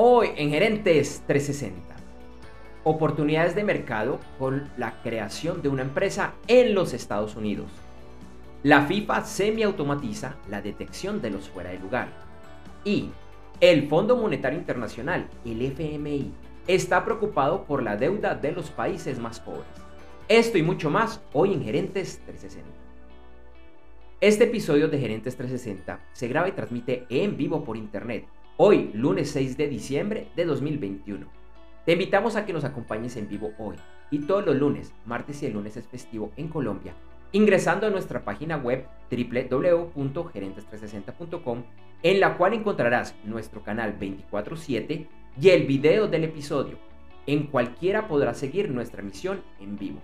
Hoy en Gerentes 360. Oportunidades de mercado con la creación de una empresa en los Estados Unidos. La FIFA semi-automatiza la detección de los fuera de lugar. Y el Fondo Monetario Internacional, el FMI, está preocupado por la deuda de los países más pobres. Esto y mucho más hoy en Gerentes 360. Este episodio de Gerentes 360 se graba y transmite en vivo por internet, hoy lunes 6 de diciembre de 2021. Te invitamos a que nos acompañes en vivo hoy y todos los lunes, martes y el lunes es festivo en Colombia, ingresando a nuestra página web www.gerentes360.com en la cual encontrarás nuestro canal 24/7 y el video del episodio. En cualquiera podrás seguir nuestra emisión en vivo.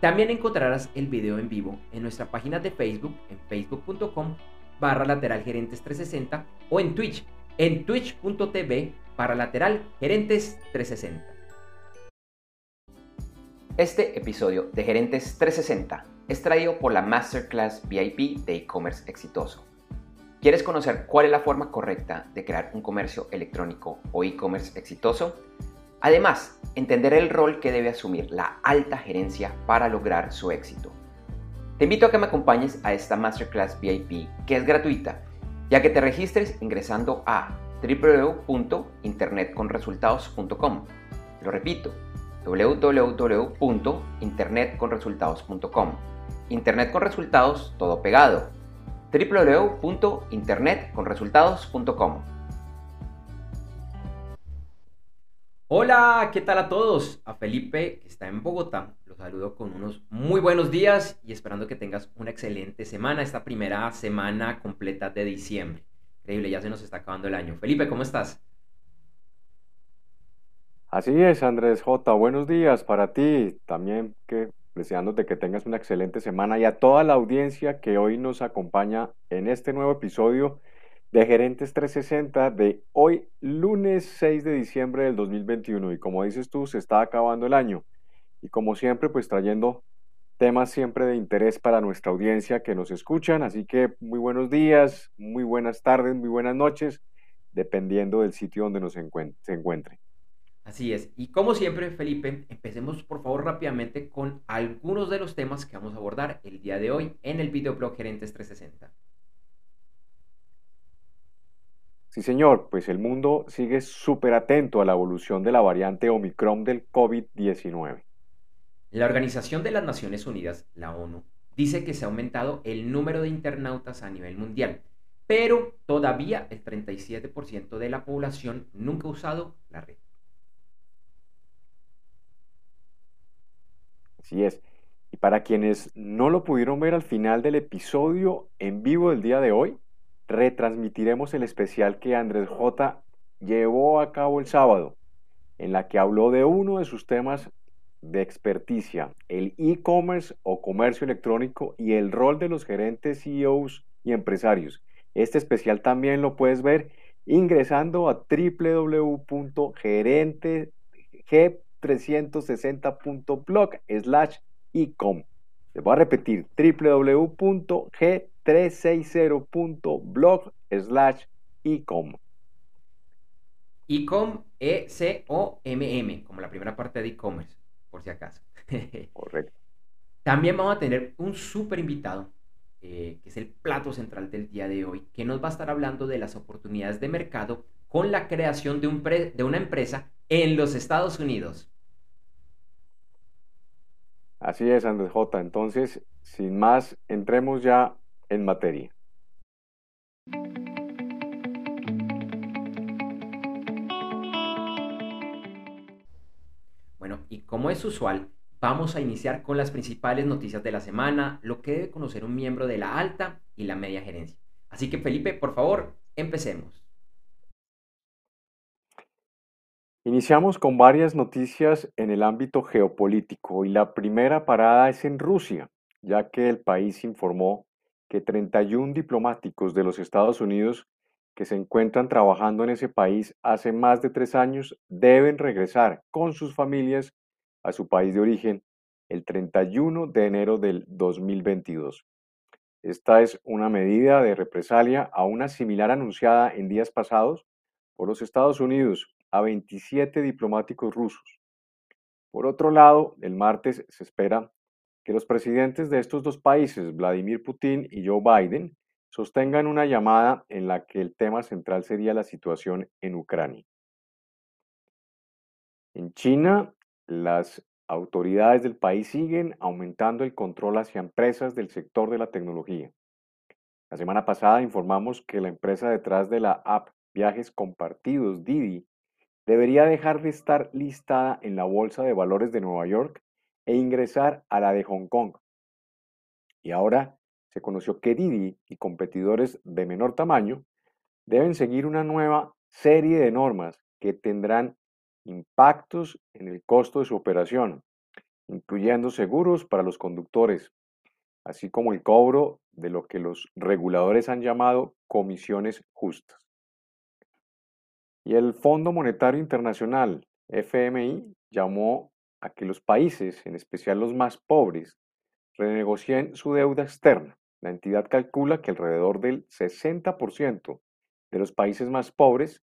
También encontrarás el video en vivo en nuestra página de Facebook en facebook.com barra lateral gerentes 360 o en Twitch en twitch.tv barra lateral gerentes 360. Este episodio de Gerentes 360 es traído por la Masterclass VIP de e-commerce exitoso. ¿Quieres conocer cuál es la forma correcta de crear un comercio electrónico o e-commerce exitoso? Además, entender el rol que debe asumir la alta gerencia para lograr su éxito. Te invito a que me acompañes a esta Masterclass VIP que es gratuita, ya que te registres ingresando a www.internetconresultados.com. Lo repito, www.internetconresultados.com. Internet con resultados todo pegado. www.internetconresultados.com. Hola, ¿qué tal a todos? A Felipe, que está en Bogotá, saludo con unos muy buenos días y esperando que tengas una excelente semana, esta primera semana completa de diciembre. Increíble, ya se nos está acabando el año. Felipe, ¿cómo estás? Así es, Andrés J. Buenos días para ti. También que deseándote que tengas una excelente semana y a toda la audiencia que hoy nos acompaña en este nuevo episodio de Gerentes 360 de hoy, lunes 6 de diciembre del 2021. Y como dices tú, se está acabando el año. Y como siempre, pues trayendo temas siempre de interés para nuestra audiencia que nos escuchan. Así que muy buenos días, muy buenas tardes, muy buenas noches, dependiendo del sitio donde nos se encuentre. Así es. Y como siempre, Felipe, empecemos por favor rápidamente con algunos de los temas que vamos a abordar el día de hoy en el videoblog Gerentes 360. Sí, señor, pues el mundo sigue súper atento a la evolución de la variante Omicron del COVID-19. La Organización de las Naciones Unidas, la ONU, dice que se ha aumentado el número de internautas a nivel mundial, pero todavía el 37% de la población nunca ha usado la red. Así es. Y para quienes no lo pudieron ver al final del episodio en vivo del día de hoy, retransmitiremos el especial que Andrés J llevó a cabo el sábado, en la que habló de uno de sus temas de experticia, el e-commerce o comercio electrónico y el rol de los gerentes, CEOs y empresarios. Este especial también lo puedes ver ingresando a www.gerenteg360.blog slash ecom. Les voy a repetir www.g 360.blog slash ecom. Ecom, E-C-O-M-M, como la primera parte de e-commerce, por si acaso. Correcto. También vamos a tener un súper invitado, eh, que es el plato central del día de hoy, que nos va a estar hablando de las oportunidades de mercado con la creación de, un de una empresa en los Estados Unidos. Así es, Andrés J. Entonces, sin más, entremos ya en materia. Y como es usual, vamos a iniciar con las principales noticias de la semana, lo que debe conocer un miembro de la alta y la media gerencia. Así que Felipe, por favor, empecemos. Iniciamos con varias noticias en el ámbito geopolítico y la primera parada es en Rusia, ya que el país informó que 31 diplomáticos de los Estados Unidos que se encuentran trabajando en ese país hace más de tres años deben regresar con sus familias a su país de origen el 31 de enero del 2022. Esta es una medida de represalia a una similar anunciada en días pasados por los Estados Unidos a 27 diplomáticos rusos. Por otro lado, el martes se espera que los presidentes de estos dos países, Vladimir Putin y Joe Biden, sostengan una llamada en la que el tema central sería la situación en Ucrania. En China, las autoridades del país siguen aumentando el control hacia empresas del sector de la tecnología. La semana pasada informamos que la empresa detrás de la app Viajes Compartidos, Didi, debería dejar de estar listada en la Bolsa de Valores de Nueva York e ingresar a la de Hong Kong. Y ahora se conoció que Didi y competidores de menor tamaño deben seguir una nueva serie de normas que tendrán impactos en el costo de su operación, incluyendo seguros para los conductores, así como el cobro de lo que los reguladores han llamado comisiones justas. Y el Fondo Monetario Internacional, FMI, llamó a que los países, en especial los más pobres, renegocien su deuda externa. La entidad calcula que alrededor del 60% de los países más pobres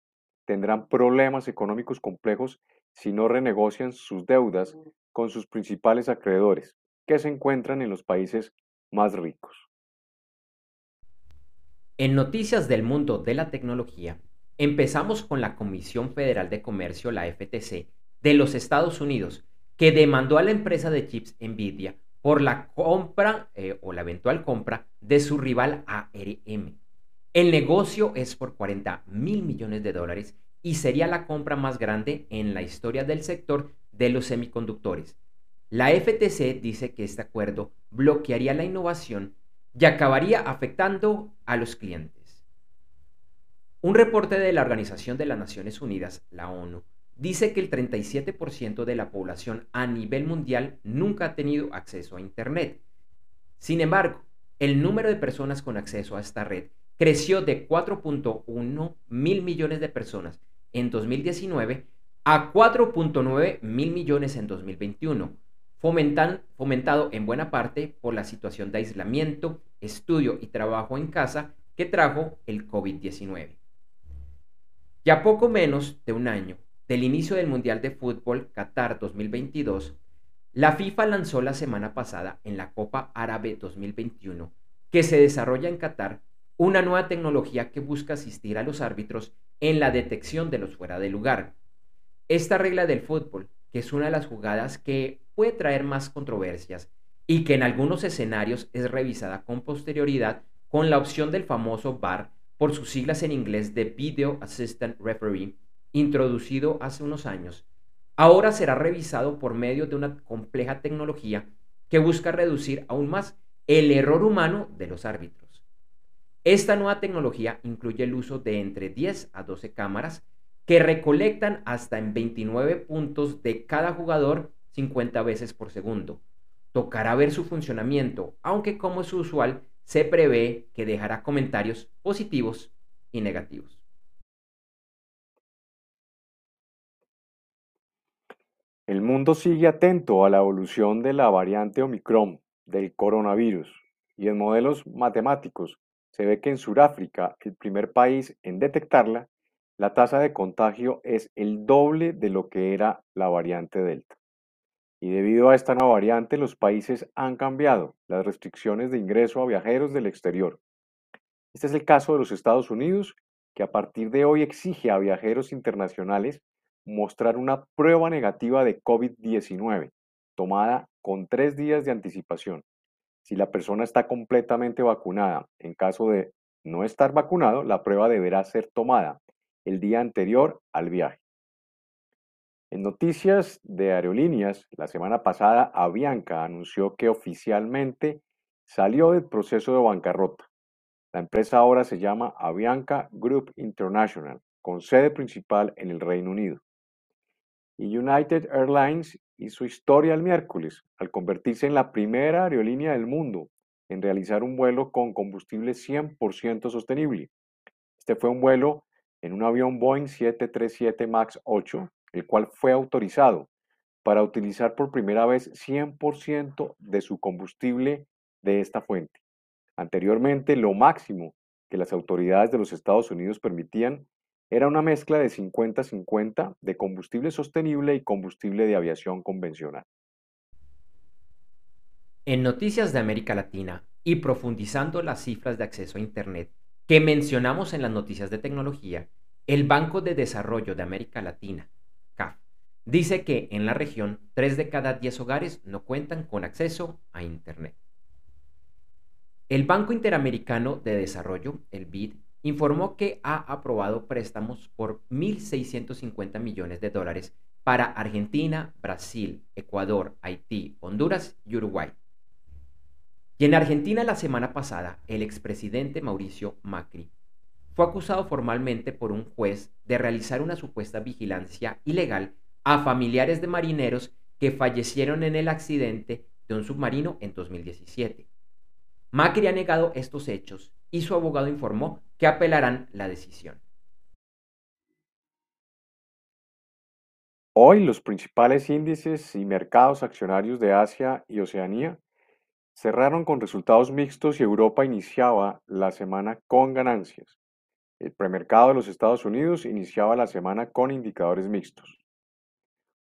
tendrán problemas económicos complejos si no renegocian sus deudas con sus principales acreedores, que se encuentran en los países más ricos. En noticias del mundo de la tecnología, Empezamos con la Comisión Federal de Comercio, la FTC, de los Estados Unidos, que demandó a la empresa de chips Nvidia por la compra eh, o la eventual compra de su rival ARM. El negocio es por 40 mil millones de dólares y sería la compra más grande en la historia del sector de los semiconductores. La FTC dice que este acuerdo bloquearía la innovación y acabaría afectando a los clientes. Un reporte de la Organización de las Naciones Unidas, la ONU, dice que el 37% de la población a nivel mundial nunca ha tenido acceso a Internet. Sin embargo, el número de personas con acceso a esta red creció de 4.1 mil millones de personas en 2019 a 4.9 mil millones en 2021, fomentado en buena parte por la situación de aislamiento, estudio y trabajo en casa que trajo el COVID-19. Ya poco menos de un año del inicio del Mundial de Fútbol Qatar 2022, la FIFA lanzó la semana pasada en la Copa Árabe 2021, que se desarrolla en Qatar, una nueva tecnología que busca asistir a los árbitros en la detección de los fuera de lugar. Esta regla del fútbol, que es una de las jugadas que puede traer más controversias y que en algunos escenarios es revisada con posterioridad con la opción del famoso VAR por sus siglas en inglés de Video Assistant Referee, introducido hace unos años, ahora será revisado por medio de una compleja tecnología que busca reducir aún más el error humano de los árbitros. Esta nueva tecnología incluye el uso de entre 10 a 12 cámaras que recolectan hasta en 29 puntos de cada jugador 50 veces por segundo. Tocará ver su funcionamiento, aunque como es usual, se prevé que dejará comentarios positivos y negativos. El mundo sigue atento a la evolución de la variante Omicron del coronavirus y en modelos matemáticos se ve que en Sudáfrica, el primer país en detectarla, la tasa de contagio es el doble de lo que era la variante Delta. Y debido a esta nueva variante, los países han cambiado las restricciones de ingreso a viajeros del exterior. Este es el caso de los Estados Unidos, que a partir de hoy exige a viajeros internacionales mostrar una prueba negativa de COVID-19, tomada con tres días de anticipación. Si la persona está completamente vacunada, en caso de no estar vacunado, la prueba deberá ser tomada el día anterior al viaje. En noticias de aerolíneas, la semana pasada Avianca anunció que oficialmente salió del proceso de bancarrota. La empresa ahora se llama Avianca Group International, con sede principal en el Reino Unido. Y United Airlines hizo historia el miércoles al convertirse en la primera aerolínea del mundo en realizar un vuelo con combustible 100% sostenible. Este fue un vuelo en un avión Boeing 737 MAX 8 el cual fue autorizado para utilizar por primera vez 100% de su combustible de esta fuente. Anteriormente, lo máximo que las autoridades de los Estados Unidos permitían Era una mezcla de 50-50 de combustible sostenible y combustible de aviación convencional. En Noticias de América Latina y profundizando las cifras de acceso a Internet que mencionamos en las noticias de tecnología, el Banco de Desarrollo de América Latina, CAF, dice que en la región 3 de cada 10 hogares no cuentan con acceso a Internet. El Banco Interamericano de Desarrollo, el BID, informó que ha aprobado préstamos por 1.650 millones de dólares para Argentina, Brasil, Ecuador, Haití, Honduras y Uruguay. Y en Argentina la semana pasada, el expresidente Mauricio Macri fue acusado formalmente por un juez de realizar una supuesta vigilancia ilegal a familiares de marineros que fallecieron en el accidente de un submarino en 2017. Macri ha negado estos hechos y su abogado informó que apelarán la decisión. Hoy los principales índices y mercados accionarios de Asia y Oceanía cerraron con resultados mixtos y Europa iniciaba la semana con ganancias. El premercado de los Estados Unidos iniciaba la semana con indicadores mixtos.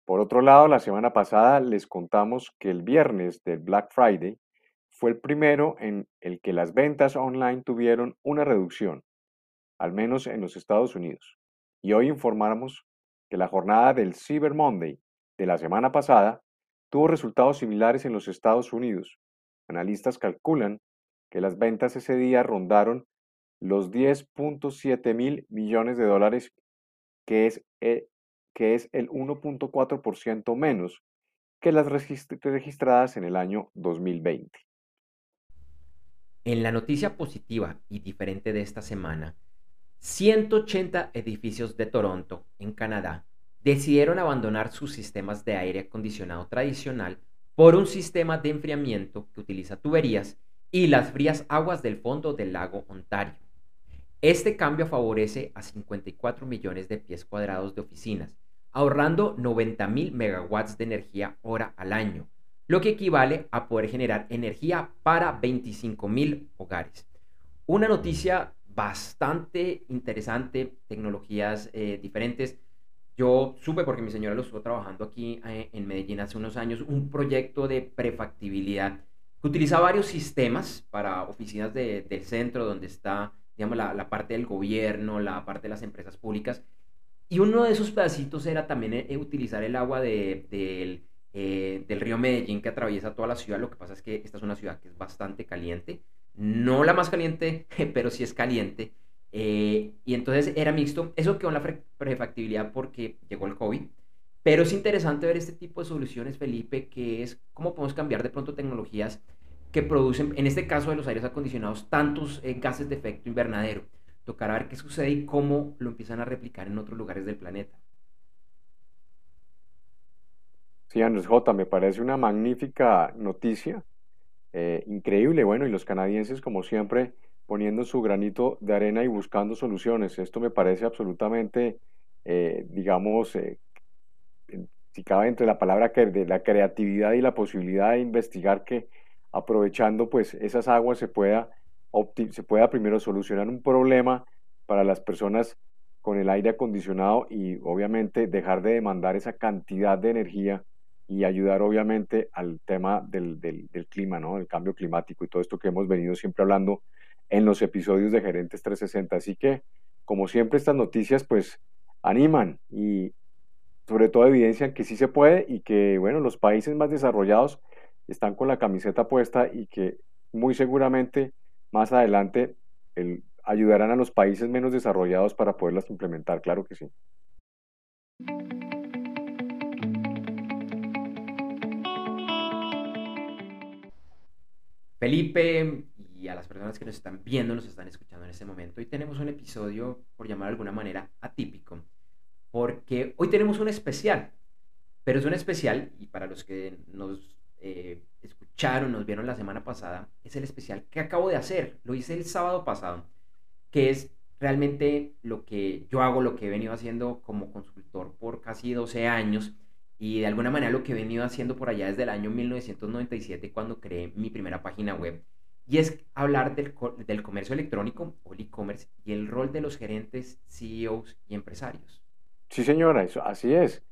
Por otro lado, la semana pasada les contamos que el viernes del Black Friday fue el primero en el que las ventas online tuvieron una reducción, al menos en los Estados Unidos. Y hoy informamos que la jornada del Cyber Monday de la semana pasada tuvo resultados similares en los Estados Unidos. Analistas calculan que las ventas ese día rondaron los 10.7 mil millones de dólares, que es, eh, que es el 1.4% menos que las registradas en el año 2020. En la noticia positiva y diferente de esta semana, 180 edificios de Toronto, en Canadá, decidieron abandonar sus sistemas de aire acondicionado tradicional por un sistema de enfriamiento que utiliza tuberías y las frías aguas del fondo del lago Ontario. Este cambio favorece a 54 millones de pies cuadrados de oficinas, ahorrando 90 mil megawatts de energía hora al año, lo que equivale a poder generar energía para 25 mil hogares. Una noticia bastante interesante, tecnologías eh, diferentes. Yo supe, porque mi señora lo estuvo trabajando aquí eh, en Medellín hace unos años, un proyecto de prefactibilidad que utiliza varios sistemas para oficinas del centro, donde está digamos, la, parte del gobierno, la parte de las empresas públicas. Y uno de esos pedacitos era también eh, utilizar el agua del eh, del río Medellín que atraviesa toda la ciudad. Lo que pasa es que esta es una ciudad que es bastante caliente. No la más caliente, pero sí es caliente. Eh, y entonces era mixto. Eso quedó en la prefactibilidad porque llegó el COVID. Pero es interesante ver este tipo de soluciones, Felipe, que es cómo podemos cambiar de pronto tecnologías que producen, en este caso de los aires acondicionados, tantos eh, gases de efecto invernadero. Tocará ver qué sucede y cómo lo empiezan a replicar en otros lugares del planeta. Sí, Andrés J, me parece una magnífica noticia, eh, increíble, bueno, y los canadienses, como siempre, poniendo su granito de arena y buscando soluciones. Esto me parece absolutamente, eh, digamos, eh, si cabe entre la palabra que de la creatividad y la posibilidad de investigar que aprovechando pues esas aguas se pueda, se pueda primero solucionar un problema para las personas con el aire acondicionado y obviamente dejar de demandar esa cantidad de energía y ayudar obviamente al tema del, del, clima, ¿no? El cambio climático y todo esto que hemos venido siempre hablando en los episodios de Gerentes 360. Así que, como siempre, estas noticias pues animan y sobre todo evidencian que sí se puede y que, bueno, los países más desarrollados están con la camiseta puesta y que muy seguramente más adelante el, ayudarán a los países menos desarrollados para poderlas implementar, claro que sí. Felipe y a las personas que nos están viendo, nos están escuchando en este momento. Hoy tenemos un episodio, por llamar de alguna manera, atípico, porque hoy tenemos un especial, pero es un especial, y para los que nos eh, escucharon, nos vieron la semana pasada, es el especial que acabo de hacer, lo hice el sábado pasado, que es realmente lo que yo hago, lo que he venido haciendo como consultor por casi 12 años y de alguna manera lo que he venido haciendo por allá desde el año 1997 cuando creé mi primera página web y es hablar del, del comercio electrónico o el e-commerce y el rol de los gerentes, CEOs y empresarios. Sí, señora, eso, así es.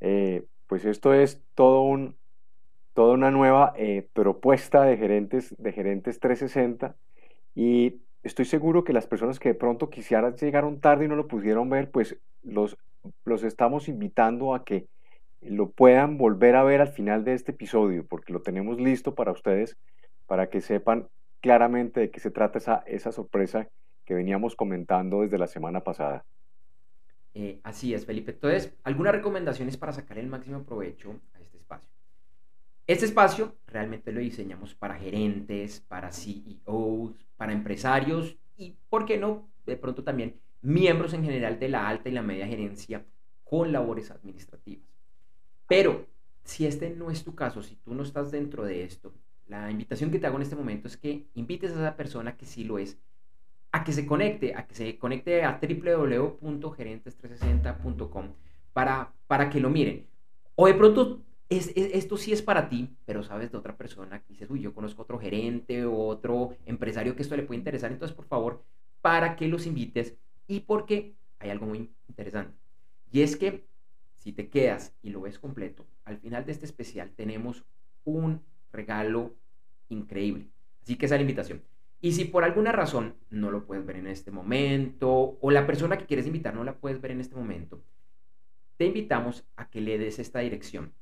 Eh, pues esto es todo un, toda una nueva eh, propuesta de gerentes, de gerentes 360 y estoy seguro que las personas que de pronto quisieran llegaron tarde y no lo pudieron ver, pues los, los estamos invitando a que lo puedan volver a ver al final de este episodio, porque lo tenemos listo para ustedes, para que sepan claramente de qué se trata esa, esa sorpresa que veníamos comentando desde la semana pasada. Eh, así es, Felipe. Entonces, algunas recomendaciones para sacar el máximo provecho a este espacio. Este espacio realmente lo diseñamos para gerentes, para CEOs, para empresarios y, ¿por qué no? De pronto también miembros en general de la alta y la media gerencia con labores administrativas. Pero si este no es tu caso, si tú no estás dentro de esto, la invitación que te hago en este momento es que invites a esa persona que sí lo es a que se conecte, a que se conecte a www.gerentes360.com para, para que lo miren. O de pronto es, esto sí es para ti, pero sabes de otra persona que dices, uy, yo conozco otro gerente o otro empresario que esto le puede interesar. Entonces, por favor, para que los invites y porque hay algo muy interesante. Y es que si te quedas y lo ves completo, al final de este especial tenemos un regalo increíble. Así que esa es la invitación. Y si por alguna razón no lo puedes ver en este momento o la persona que quieres invitar no la puedes ver en este momento, te invitamos a que le des esta dirección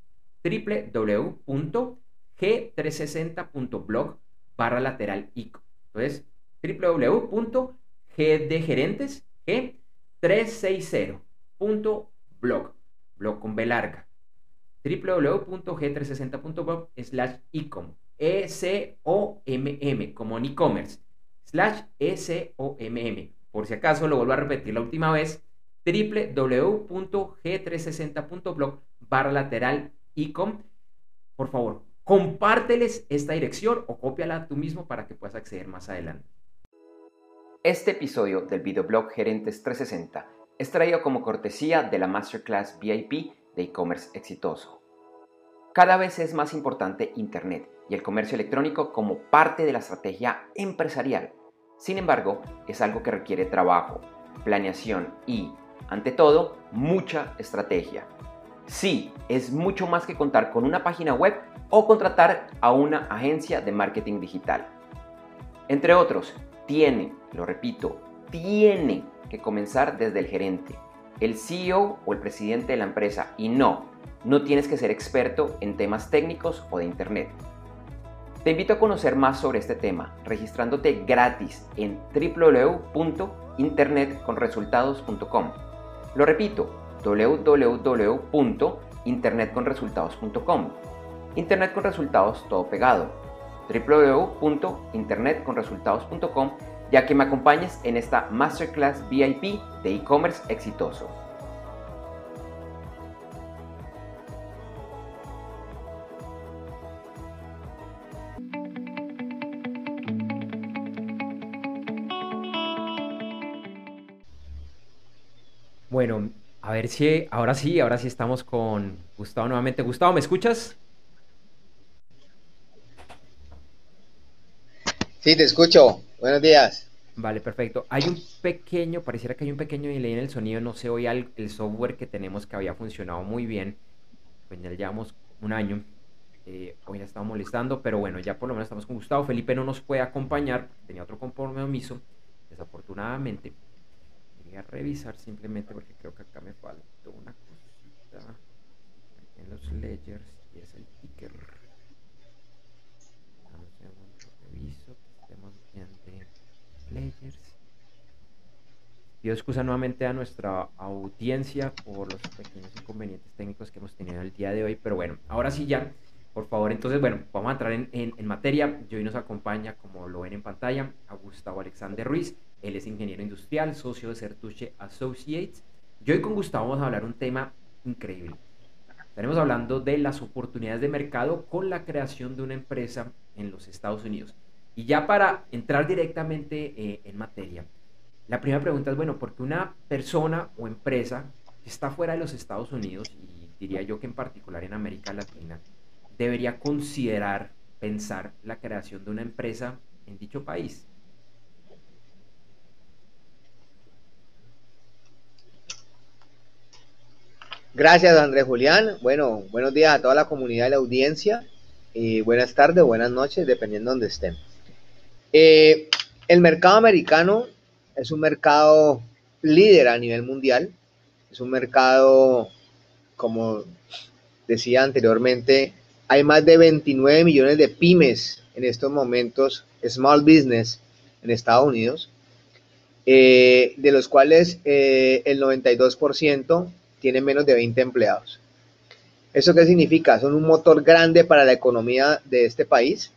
www.g360.blog barra. Entonces, www.gdgerentes g360.blog blog con B larga, www.g360.blog slash ecom, E-C-O-M-M, como en e-commerce, slash E-C-O-M-M. Por si acaso lo vuelvo a repetir la última vez, www.g360.blog barra lateral ecom. Por favor, compárteles esta dirección o cópiala tú mismo para que puedas acceder más adelante. Este episodio del videoblog Gerentes 360 es traído como cortesía de la Masterclass VIP de e-commerce exitoso. Cada vez es más importante Internet y el comercio electrónico como parte de la estrategia empresarial. Sin embargo, es algo que requiere trabajo, planeación y, ante todo, mucha estrategia. Sí, es mucho más que contar con una página web o contratar a una agencia de marketing digital. Entre otros, tiene, lo repito, tiene que comenzar desde el gerente, el CEO o el presidente de la empresa y no, no tienes que ser experto en temas técnicos o de Internet. Te invito a conocer más sobre este tema registrándote gratis en www.internetconresultados.com. Lo repito, www.internetconresultados.com. Internet con resultados todo pegado. www.internetconresultados.com ya que me acompañes en esta Masterclass VIP de e-commerce exitoso. Bueno, a ver si ahora sí, ahora sí estamos con Gustavo nuevamente. Gustavo, ¿me escuchas? Sí, te escucho. Buenos días. Vale, perfecto. Hay un pequeño, pareciera que hay un pequeño delay en el sonido, no se oye el, software que tenemos que había funcionado muy bien. Pues ya llevamos un año. Eh, hoy ya estaba molestando, pero bueno, ya por lo menos estamos con Gustavo. Felipe no nos puede acompañar, tenía otro compromiso, desafortunadamente. Quería revisar simplemente porque creo que acá me faltó una cosita en los ledgers y es el Players. Pido excusa nuevamente a nuestra audiencia por los pequeños inconvenientes técnicos que hemos tenido el día de hoy, pero bueno, ahora sí ya, por favor, entonces, bueno, vamos a entrar en, materia. Y hoy nos acompaña, como lo ven en pantalla, a Gustavo Alexander Ruiz. Él es ingeniero industrial, socio de Certuche Associates. Y hoy con Gustavo vamos a hablar un tema increíble. Estaremos hablando de las oportunidades de mercado con la creación de una empresa en los Estados Unidos. Y ya para entrar directamente eh, en materia, la primera pregunta es, bueno, ¿por qué una persona o empresa que está fuera de los Estados Unidos, y diría yo que en particular en América Latina, debería considerar, pensar la creación de una empresa en dicho país. Gracias, Andrés Julián. Bueno, buenos días a toda la comunidad de la audiencia y buenas tardes, buenas noches, dependiendo de donde estén. Eh, el mercado americano es un mercado líder a nivel mundial. Es un mercado, como decía anteriormente, hay más de 29 millones de pymes en estos momentos, small business, en Estados Unidos, eh, de los cuales eh, el 92% tienen menos de 20 empleados. ¿Eso qué significa? Son un motor grande para la economía de este país.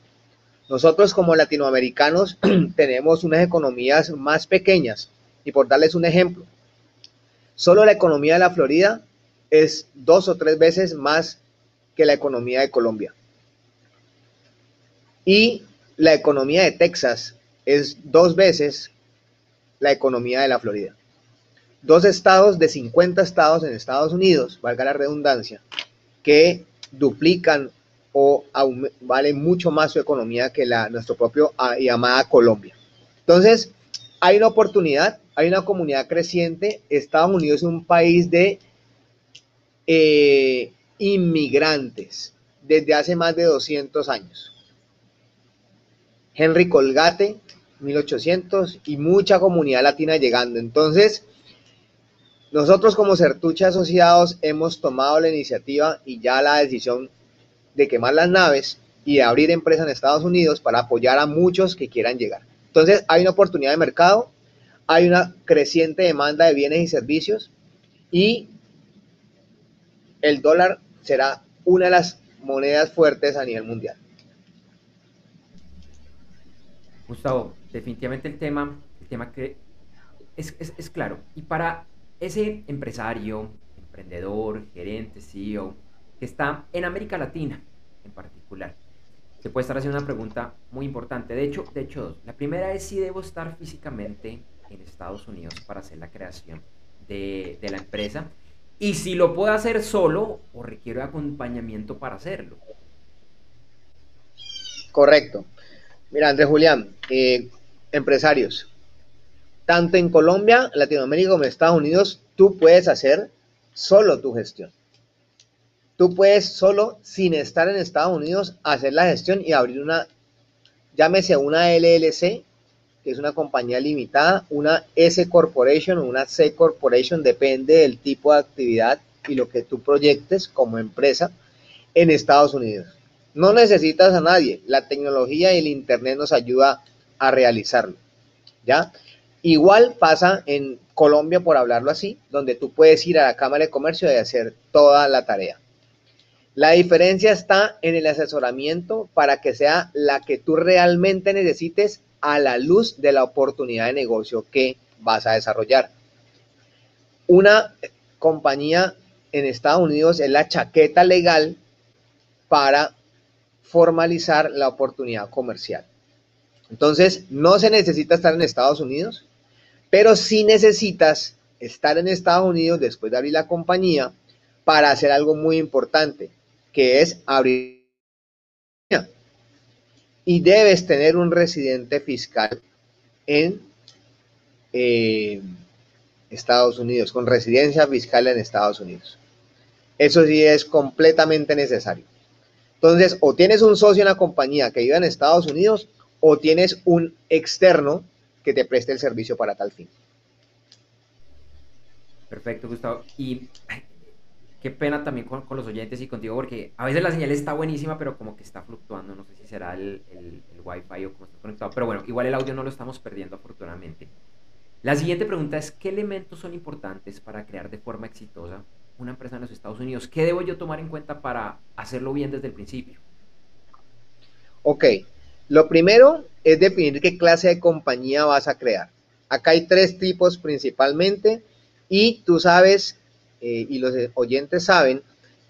Nosotros como latinoamericanos tenemos unas economías más pequeñas y por darles un ejemplo, solo la economía de la Florida es dos o tres veces más que la economía de Colombia. Y la economía de Texas es dos veces la economía de la Florida dos estados de 50 estados en Estados Unidos, valga la redundancia, que duplican o valen mucho más su economía que la nuestro propio ah, llamada Colombia. Entonces, hay una oportunidad, hay una comunidad creciente. Estados Unidos es un país de eh, inmigrantes desde hace más de 200 años. Henry Colgate, 1800, y mucha comunidad latina llegando. Entonces, nosotros como Certuche Asociados hemos tomado la iniciativa y ya la decisión de quemar las naves y de abrir empresas en Estados Unidos para apoyar a muchos que quieran llegar. Entonces hay una oportunidad de mercado, hay una creciente demanda de bienes y servicios y el dólar será una de las monedas fuertes a nivel mundial. Gustavo, definitivamente el tema, el tema que es, es, es claro. Y para ese empresario, emprendedor, gerente, CEO, que está en América Latina en particular, se puede estar haciendo una pregunta muy importante. De hecho, de hecho dos. La primera es si debo estar físicamente en Estados Unidos para hacer la creación de, de la empresa y si lo puedo hacer solo o requiero acompañamiento para hacerlo. Correcto. Mira, Andrés Julián, eh, empresarios, tanto en Colombia, Latinoamérica como en Estados Unidos, tú puedes hacer solo tu gestión. Tú puedes solo, sin estar en Estados Unidos, hacer la gestión y abrir una, llámese una LLC, que es una compañía limitada, una S Corporation o una C Corporation, depende del tipo de actividad y lo que tú proyectes como empresa en Estados Unidos. No necesitas a nadie, la tecnología y el Internet nos ayuda a realizarlo. ¿Ya? Igual pasa en Colombia, por hablarlo así, donde tú puedes ir a la Cámara de Comercio y hacer toda la tarea. La diferencia está en el asesoramiento para que sea la que tú realmente necesites a la luz de la oportunidad de negocio que vas a desarrollar. Una compañía en Estados Unidos es la chaqueta legal para formalizar la oportunidad comercial. Entonces, no se necesita estar en Estados Unidos, pero sí necesitas estar en Estados Unidos después de abrir la compañía para hacer algo muy importante, que es abrir. Y debes tener un residente fiscal en eh, Estados Unidos, con residencia fiscal en Estados Unidos. Eso sí es completamente necesario. Entonces, o tienes un socio en la compañía que vive en Estados Unidos, o tienes un externo que te preste el servicio para tal fin. Perfecto, Gustavo. Y qué pena también con, los oyentes y contigo, porque a veces la señal está buenísima, pero como que está fluctuando. No sé si será el, el, el Wi-Fi o cómo está conectado. Pero bueno, igual el audio no lo estamos perdiendo afortunadamente. La siguiente pregunta es, ¿qué elementos son importantes para crear de forma exitosa una empresa en los Estados Unidos? ¿Qué debo yo tomar en cuenta para hacerlo bien desde el principio? Ok, lo primero es definir qué clase de compañía vas a crear. Acá hay tres tipos principalmente y tú sabes, eh, y los oyentes saben,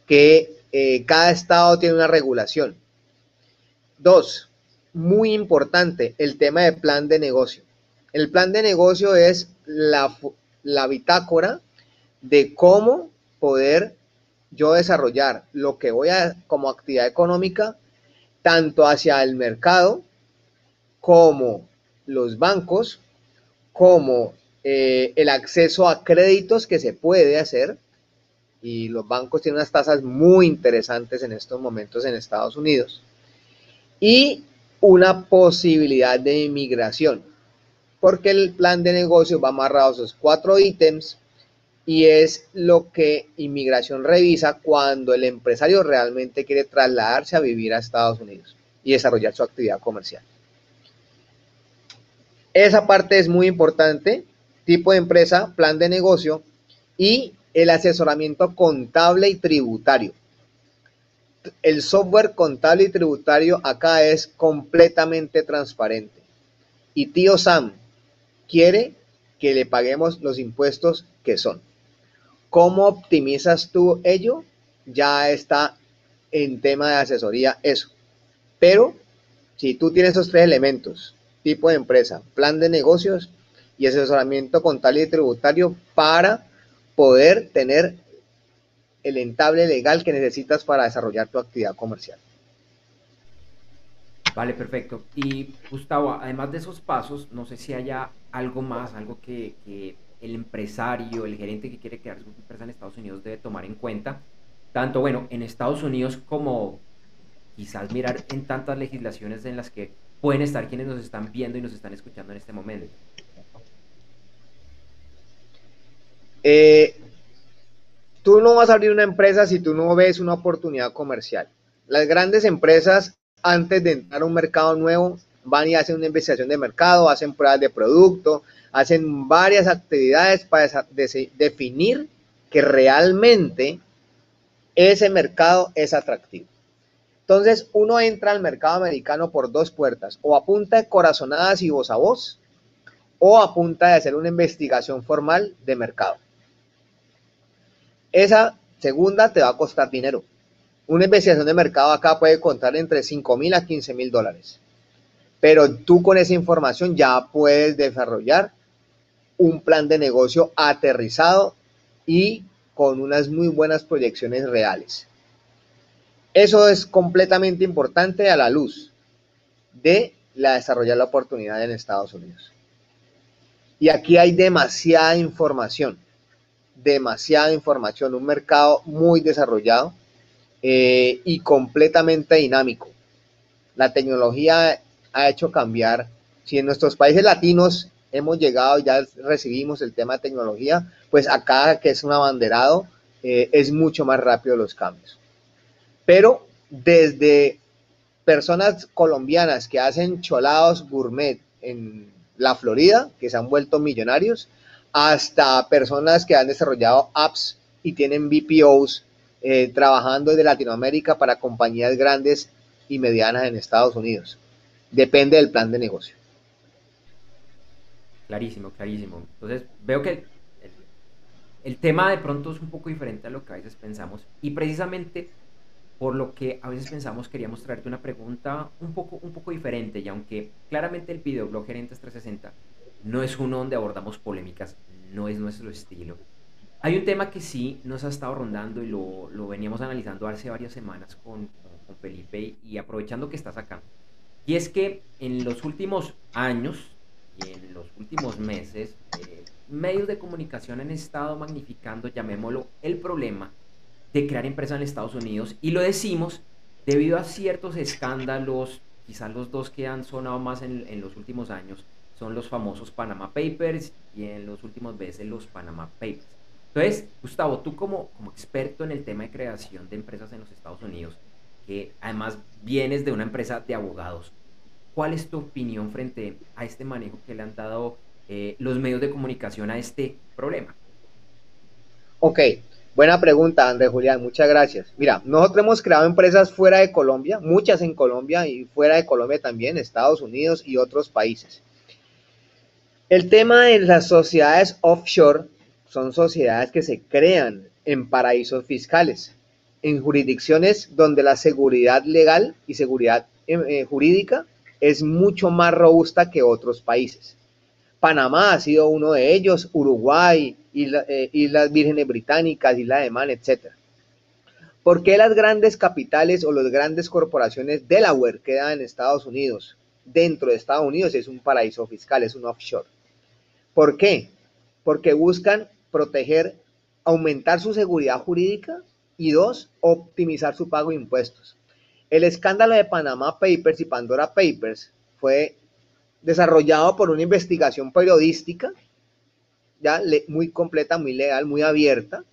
que eh, cada estado tiene una regulación. Dos, muy importante, el tema de plan de negocio. El plan de negocio es la, la bitácora de cómo poder yo desarrollar lo que voy a como actividad económica tanto hacia el mercado como los bancos, como eh, el acceso a créditos que se puede hacer, y los bancos tienen unas tasas muy interesantes en estos momentos en Estados Unidos, y una posibilidad de inmigración, porque el plan de negocio va amarrado a esos cuatro ítems y es lo que inmigración revisa cuando el empresario realmente quiere trasladarse a vivir a Estados Unidos y desarrollar su actividad comercial. Esa parte es muy importante, tipo de empresa, plan de negocio y el asesoramiento contable y tributario. El software contable y tributario acá es completamente transparente. Y tío Sam quiere que le paguemos los impuestos que son. ¿Cómo optimizas tú ello? Ya está en tema de asesoría eso. Pero si tú tienes esos tres elementos, tipo de empresa, plan de negocios y asesoramiento contable y tributario para poder tener el entable legal que necesitas para desarrollar tu actividad comercial. Vale, perfecto. Y Gustavo, además de esos pasos, no sé si haya algo más, algo que, el empresario, el gerente que quiere crear su empresa en Estados Unidos debe tomar en cuenta, tanto bueno, en Estados Unidos como quizás mirar en tantas legislaciones en las que pueden estar quienes nos están viendo y nos están escuchando en este momento. Eh, tú no vas a abrir una empresa si tú no ves una oportunidad comercial. Las grandes empresas, antes de entrar a un mercado nuevo, van y hacen una investigación de mercado, hacen pruebas de producto, hacen varias actividades para definir que realmente ese mercado es atractivo. Entonces, uno entra al mercado americano por dos puertas, o a punta de corazonadas y voz a voz, o a punta de hacer una investigación formal de mercado. Esa segunda te va a costar dinero. Una investigación de mercado acá puede contar entre 5 mil a 15 mil dólares. Pero tú con esa información ya puedes desarrollar un plan de negocio aterrizado y con unas muy buenas proyecciones reales. Eso es completamente importante a la luz de la desarrollar la oportunidad en Estados Unidos. Y aquí hay demasiada información demasiada información, un mercado muy desarrollado eh, y completamente dinámico. La tecnología ha hecho cambiar. Si en nuestros países latinos hemos llegado ya recibimos el tema de tecnología, pues acá que es un abanderado, eh, es mucho más rápido los cambios. Pero desde personas colombianas que hacen cholados gourmet en la Florida, que se han vuelto millonarios, hasta personas que han desarrollado apps y tienen BPOs eh, trabajando desde Latinoamérica para compañías grandes y medianas en Estados Unidos. Depende del plan de negocio. Clarísimo, clarísimo. Entonces, veo que el, tema de pronto es un poco diferente a lo que a veces pensamos y precisamente por lo que a veces pensamos queríamos traerte una pregunta un poco, un poco diferente y aunque claramente el videoblog Gerentes 360 no es uno donde abordamos polémicas, no es nuestro estilo. Hay un tema que sí nos ha estado rondando y lo, lo veníamos analizando hace varias semanas con, con, Felipe y aprovechando que estás acá. Y es que en los últimos años y en los últimos meses, eh, medios de comunicación han estado magnificando, llamémoslo, el problema de crear empresas en Estados Unidos. Y lo decimos debido a ciertos escándalos, quizás los dos que han sonado más en, en los últimos años, son los famosos Panama Papers y en los últimos veces los Panama Papers. Entonces, Gustavo, tú como, experto en el tema de creación de empresas en los Estados Unidos, que además vienes de una empresa de abogados, ¿cuál es tu opinión frente a este manejo que le han dado eh, los medios de comunicación a este problema? Ok, buena pregunta, Andrés Julián, muchas gracias. Mira, nosotros hemos creado empresas fuera de Colombia, muchas en Colombia y fuera de Colombia también, Estados Unidos y otros países. El tema de las sociedades offshore son sociedades que se crean en paraísos fiscales, en jurisdicciones donde la seguridad legal y seguridad eh, eh, jurídica es mucho más robusta que otros países. Panamá ha sido uno de ellos, Uruguay, eh, Islas Vírgenes Británicas, Isla de Man, etc. ¿Por qué las grandes capitales o las grandes corporaciones Delaware quedan en Estados Unidos? dentro de Estados Unidos es un paraíso fiscal, es un offshore. ¿Por qué? Porque buscan proteger, aumentar su seguridad jurídica y dos, optimizar su pago de impuestos. El escándalo de Panama Papers y Pandora Papers fue desarrollado por una investigación periodística, ya muy completa, muy legal, muy abierta,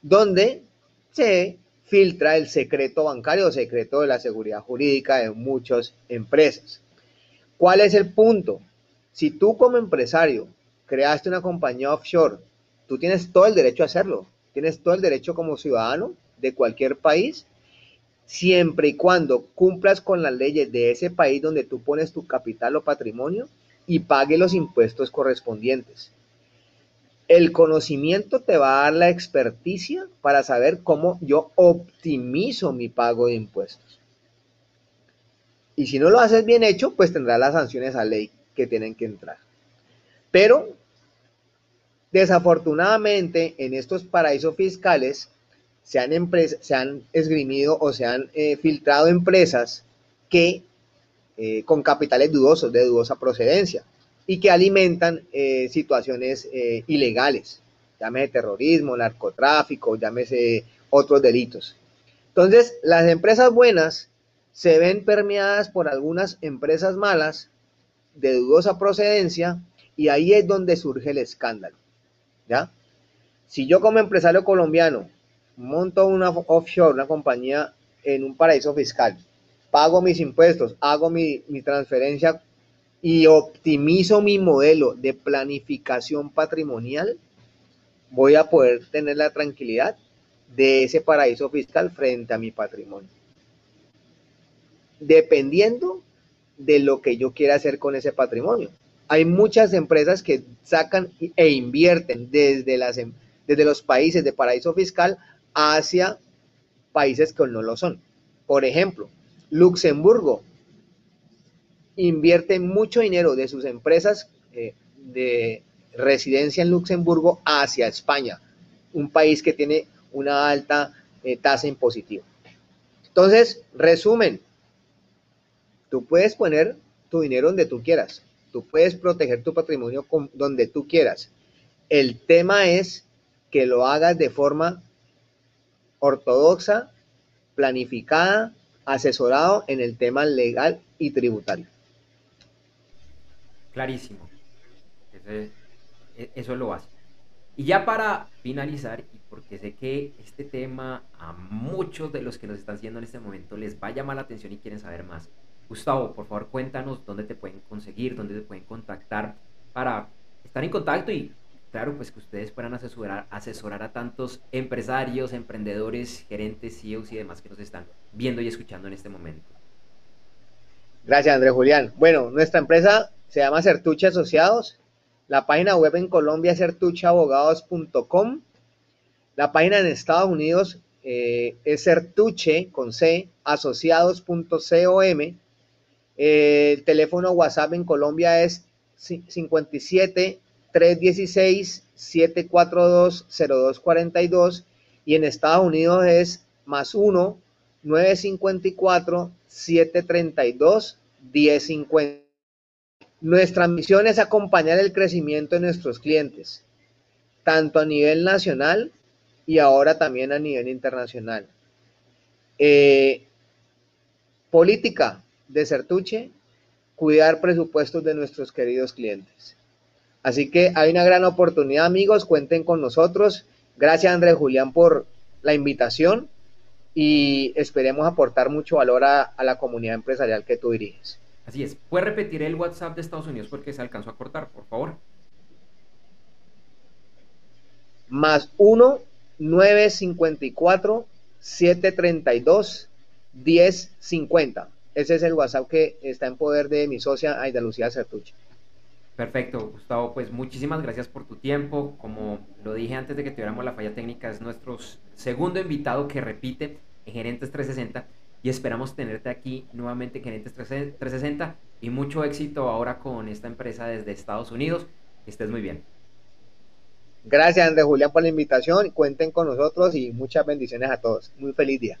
donde se filtra el secreto bancario o secreto de la seguridad jurídica de muchas empresas. ¿Cuál es el punto? Si tú como empresario creaste una compañía offshore, tú tienes todo el derecho a hacerlo. Tienes todo el derecho como ciudadano de cualquier país, siempre y cuando cumplas con las leyes de ese país donde tú pones tu capital o patrimonio y pague los impuestos correspondientes. El conocimiento te va a dar la experticia para saber cómo yo optimizo mi pago de impuestos. Y si no lo haces bien hecho, pues tendrás las sanciones a ley que tienen que entrar. Pero, desafortunadamente, en estos paraísos fiscales se han, se han esgrimido o se han eh, filtrado empresas que eh, con capitales dudosos, de dudosa procedencia y que alimentan eh, situaciones ilegales, llámese terrorismo, narcotráfico, llámese otros delitos. Entonces, las empresas buenas se ven permeadas por algunas empresas malas de dudosa procedencia y ahí es donde surge el escándalo. ¿Ya? Si yo como empresario colombiano monto una offshore, una compañía en un paraíso fiscal, pago mis impuestos, hago mi, mi transferencia y optimizo mi modelo de planificación patrimonial, voy a poder tener la tranquilidad de ese paraíso fiscal frente a mi patrimonio. Dependiendo de lo que yo quiera hacer con ese patrimonio. Hay muchas empresas que sacan e invierten em, desde los países de paraíso fiscal hacia países que no lo son. Por ejemplo, Luxemburgo invierte mucho dinero de sus empresas eh, de residencia en Luxemburgo hacia España, un país que tiene una alta eh, tasa impositiva. Entonces, resumen, tú puedes poner tu dinero donde tú quieras, tú puedes proteger tu patrimonio donde tú quieras. El tema es que lo hagas de forma ortodoxa, planificada, asesorado en el tema legal y tributario. Clarísimo. E, eso es lo básico. Y ya para finalizar, y porque sé que este tema a muchos de los que nos están siguiendo en este momento les va a llamar la atención y quieren saber más. Gustavo, por favor, cuéntanos dónde te pueden conseguir, dónde te pueden contactar para estar en contacto y, claro, pues que ustedes puedan asesorar, a tantos empresarios, emprendedores, gerentes, CEOs y demás que nos están viendo y escuchando en este momento. Gracias, Andrés Julián. Bueno, nuestra empresa se llama Certuche Asociados. La página web en Colombia es certucheabogados.com. La página en Estados Unidos eh, es Certuche con C, asociados.com. el teléfono WhatsApp en Colombia es 57 316 742 0242 y en Estados Unidos es más 1 954 732 1050. Nuestra misión es acompañar el crecimiento de nuestros clientes, tanto a nivel nacional y ahora también a nivel internacional. Eh, política de Certuche, cuidar presupuestos de nuestros queridos clientes. Así que hay una gran oportunidad, amigos, cuenten con nosotros. Gracias, Andrés Julián, por la invitación y esperemos aportar mucho valor a la comunidad empresarial que tú diriges. Así es. ¿Puede repetir el WhatsApp de Estados Unidos porque se alcanzó a cortar, por favor? Más 1 954 732 1050. Ese es el WhatsApp que está en poder de mi socia Aida Lucía. Perfecto, Gustavo. Pues muchísimas gracias por tu tiempo. Como lo dije antes de que tuviéramos la falla técnica, es nuestro segundo invitado que repite en Gerentes 360 y esperamos tenerte aquí nuevamente Gerentes 360 y mucho éxito ahora con esta empresa desde Estados Unidos. Que estés muy bien. Gracias, Andrés Julián, por la invitación. Cuenten con nosotros y muchas bendiciones a todos. Muy feliz día.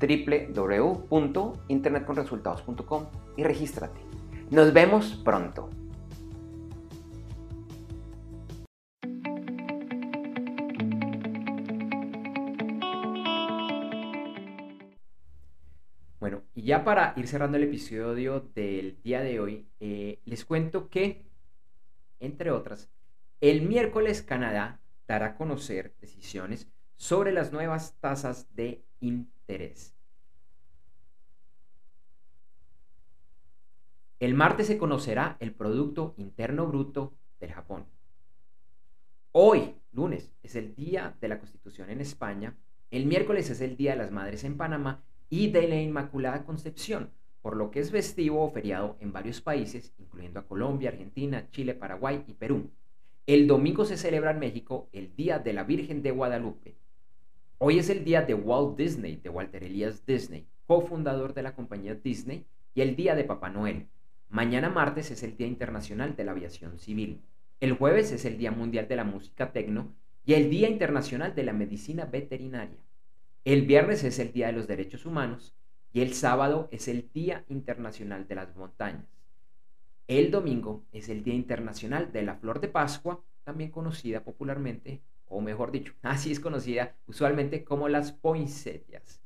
www.internetconresultados.com y regístrate. Nos vemos pronto. Bueno, y ya para ir cerrando el episodio del día de hoy, eh, les cuento que, entre otras, el miércoles Canadá dará a conocer decisiones sobre las nuevas tasas de El martes se conocerá el Producto Interno Bruto del Japón. Hoy, lunes, es el Día de la Constitución en España. El miércoles es el Día de las Madres en Panamá y de la Inmaculada Concepción, por lo que es festivo o feriado en varios países, incluyendo a Colombia, Argentina, Chile, Paraguay y Perú. El domingo se celebra en México el Día de la Virgen de Guadalupe. Hoy es el día de Walt Disney, de Walter Elias Disney, cofundador de la compañía Disney, y el Día de Papá Noel. Mañana martes es el Día Internacional de la Aviación Civil. El jueves es el Día Mundial de la Música Tecno y el Día Internacional de la Medicina Veterinaria. El viernes es el Día de los Derechos Humanos y el sábado es el Día Internacional de las Montañas. El domingo es el Día Internacional de la Flor de Pascua, también conocida popularmente, o mejor dicho, así es conocida usualmente como las poinsettias.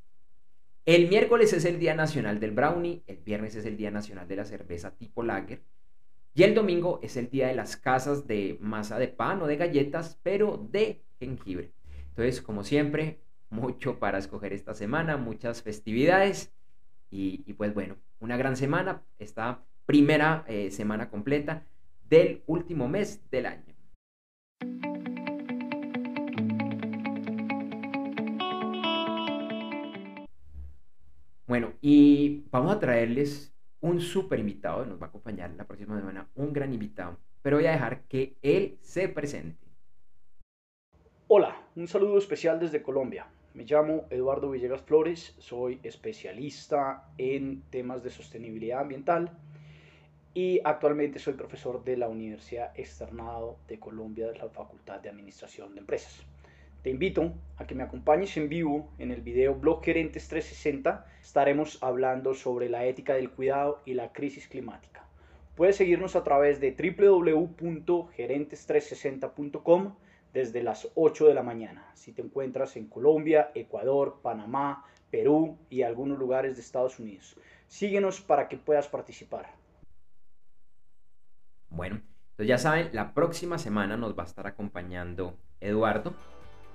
El miércoles es el Día Nacional del Brownie, el viernes es el Día Nacional de la Cerveza tipo Lager y el domingo es el Día de las casas de masa de pan o de galletas, pero de jengibre. Entonces, como siempre, mucho para escoger esta semana, muchas festividades y, pues bueno, una gran semana, esta primera eh, semana completa del último mes del año. Bueno, y vamos a traerles un súper invitado, nos va a acompañar la próxima semana, un gran invitado, pero voy a dejar que él se presente. Hola, un saludo especial desde Colombia. Me llamo Eduardo Villegas Flores, soy especialista en temas de sostenibilidad ambiental y actualmente soy profesor de la Universidad Externado de Colombia de la Facultad de Administración de Empresas. Te invito a que me acompañes en vivo en el video Blog Gerentes 360. Estaremos hablando sobre la ética del cuidado y la crisis climática. Puedes seguirnos a través de www.gerentes360.com desde las 8 de la mañana. Si te encuentras en Colombia, Ecuador, Panamá, Perú y algunos lugares de Estados Unidos. Síguenos para que puedas participar. Bueno, ya saben, la próxima semana nos va a estar acompañando Eduardo,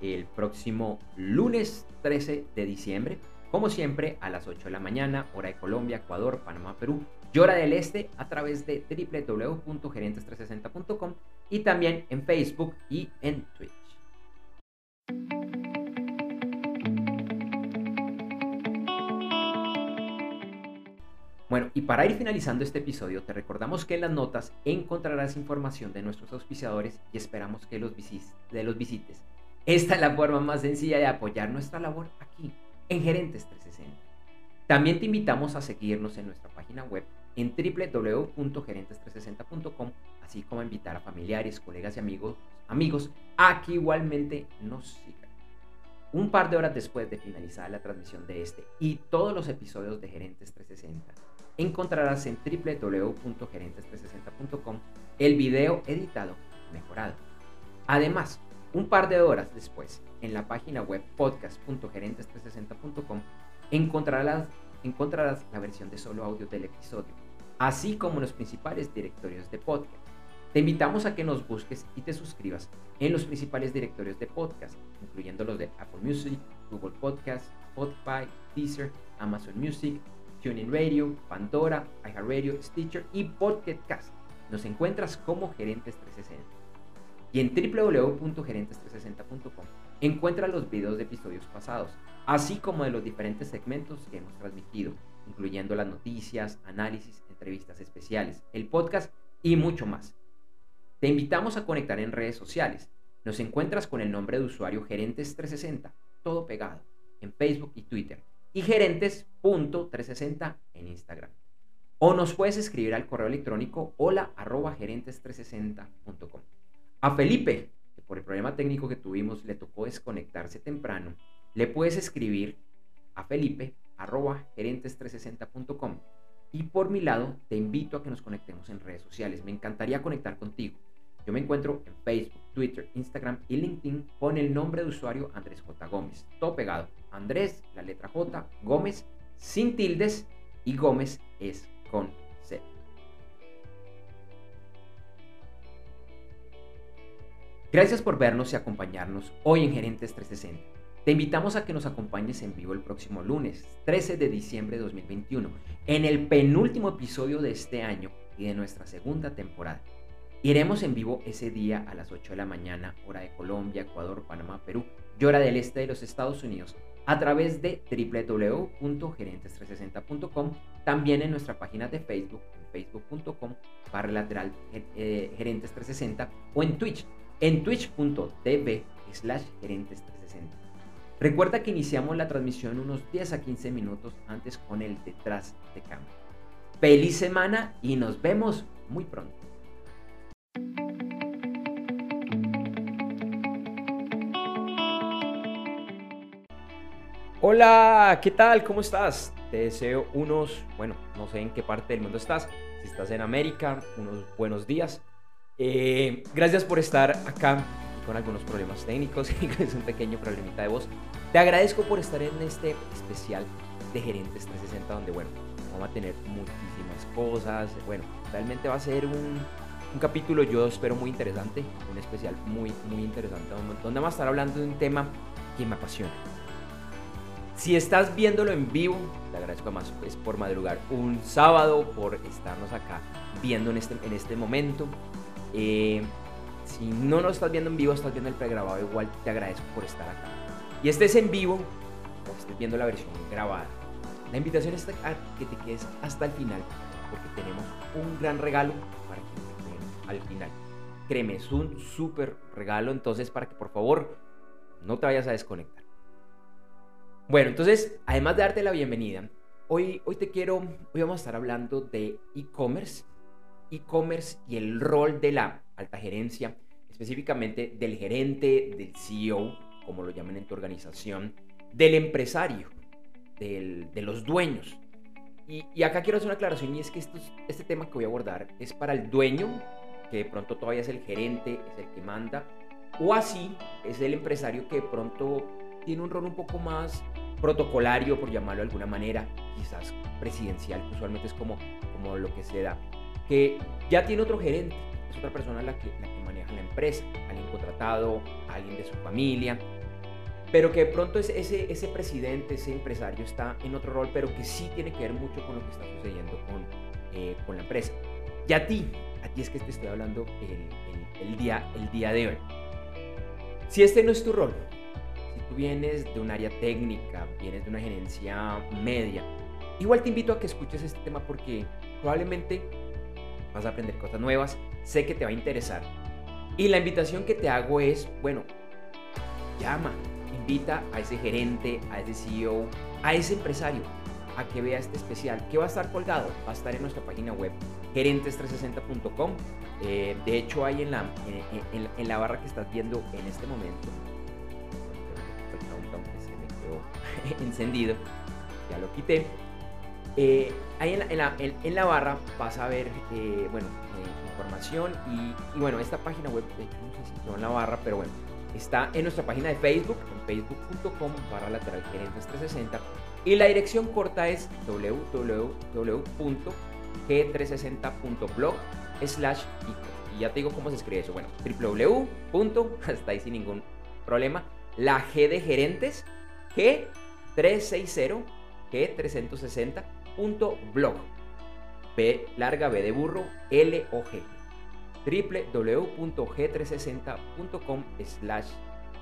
el próximo lunes 13 de diciembre, como siempre a las 8 de la mañana, hora de Colombia, Ecuador, Panamá, Perú y hora del Este a través de www.gerentes360.com y también en Facebook y en Twitch. Bueno, y para ir finalizando este episodio, te recordamos que en las notas encontrarás información de nuestros auspiciadores y esperamos que los, de los visites. Esta es la forma más sencilla de apoyar nuestra labor aquí, en Gerentes 360. También te invitamos a seguirnos en nuestra página web en www.gerentes360.com, así como a invitar a familiares, colegas y amigos, amigos a que igualmente nos sigan. Un par de horas después de finalizar la transmisión de este y todos los episodios de Gerentes 360, encontrarás en www.gerentes360.com el video editado mejorado. Además, un par de horas después, en la página web podcast.gerentes360.com encontrarás la versión de solo audio del episodio, así como los principales directorios de podcast. Te invitamos a que nos busques y te suscribas en los principales directorios de podcast, incluyendo los de Apple Music, Google Podcast, Spotify, Deezer, Amazon Music, TuneIn Radio, Pandora, iHeartRadio, Stitcher y Podcast. Nos encuentras como Gerentes 360. Y en www.gerentes360.com encuentra los videos de episodios pasados, así como de los diferentes segmentos que hemos transmitido, incluyendo las noticias, análisis, entrevistas especiales, el podcast y mucho más. Te invitamos a conectar en redes sociales. Nos encuentras con el nombre de usuario Gerentes360, todo pegado, en Facebook y Twitter, y gerentes.360 en Instagram. O nos puedes escribir al correo electrónico hola arroba gerentes360.com. A Felipe, que por el problema técnico que tuvimos le tocó desconectarse temprano, le puedes escribir a Felipe arroba gerentes360.com. Y por mi lado, te invito a que nos conectemos en redes sociales. Me encantaría conectar contigo. Yo me encuentro en Facebook, Twitter, Instagram y LinkedIn con el nombre de usuario Andrés J. Gómez. Todo pegado. Andrés, la letra J, Gómez, sin tildes y Gómez es con Gracias por vernos y acompañarnos hoy en Gerentes 360. Te invitamos a que nos acompañes en vivo el próximo lunes, 13 de diciembre de 2021, en el penúltimo episodio de este año y de nuestra segunda temporada. Iremos en vivo ese día a las 8 de la mañana, hora de Colombia, Ecuador, Panamá, Perú y hora del este de los Estados Unidos, a través de www.gerentes360.com, también en nuestra página de Facebook, en facebook.com barra lateral eh, gerentes360 o en Twitch, en twitch.tv slash gerentes360. Recuerda que iniciamos la transmisión unos 10 a 15 minutos antes con el detrás de cámara. Feliz semana y nos vemos muy pronto. Hola, ¿qué tal? ¿Cómo estás? Te deseo unos, bueno, no sé en qué parte del mundo estás. Si estás en América, unos buenos días. Eh, gracias por estar acá con algunos problemas técnicos y es un pequeño problemita de voz. Te agradezco por estar en este especial de Gerentes 360 donde, bueno, vamos a tener muchísimas cosas. Bueno, realmente va a ser un, capítulo yo espero muy interesante, un especial muy, muy interesante, donde vamos a estar hablando de un tema que me apasiona si estás viéndolo en vivo, te agradezco más pues, por madrugar un sábado, por estarnos acá viendo en este, en este momento. Eh, si no nos estás viendo en vivo, estás viendo el pregrabado, igual te agradezco por estar acá. Y estés en vivo o estés viendo la versión grabada. La invitación es a que te quedes hasta el final, porque tenemos un gran regalo para que al final. Créeme, es un súper regalo, entonces para que por favor no te vayas a desconectar. Bueno, entonces, además de darte la bienvenida, hoy, hoy te quiero, hoy vamos a estar hablando de e-commerce, e-commerce y el rol de la alta gerencia, específicamente del gerente, del CEO, como lo llaman en tu organización, del empresario, del, de los dueños. Y, y, acá quiero hacer una aclaración y es que este tema que voy a abordar es para el dueño, que de pronto todavía es el gerente, es el que manda, o así es el empresario que de pronto tiene un rol un poco más protocolario, por llamarlo de alguna manera, quizás presidencial, que usualmente es como, como lo que se da, que ya tiene otro gerente, es otra persona la que, la que maneja la empresa, alguien contratado, alguien de su familia, pero que de pronto ese, ese, ese presidente, ese empresario está en otro rol, pero que sí tiene que ver mucho con lo que está sucediendo con, eh, con la empresa. Y a ti, a ti es que te estoy hablando el, el, el, día, el día de hoy. Si este no es tu rol, tú vienes de un área técnica, vienes de una gerencia media, igual te invito a que escuches este tema porque probablemente vas a aprender cosas nuevas, sé que te va a interesar. Y la invitación que te hago es, bueno, llama, invita a ese gerente, a ese CEO, a ese empresario a que vea este especial, que va a estar colgado, va a estar en nuestra página web gerentes360.com. Eh, de hecho, hay en la, en la barra que estás viendo en este momento, encendido, ya lo quité. Eh, ahí en la, barra vas a ver, eh, bueno, eh, información y, bueno, esta página web, no sé si en la barra, pero bueno, está en nuestra página de Facebook, en facebook.com barra lateral gerentes 360 Y la dirección corta es www.g360.blog slash Y ya te digo cómo se escribe eso. Bueno, www. hasta ahí sin ningún problema. La G de gerentes, G360, G360.blog. B larga, B de burro, L o G. www.g360.com slash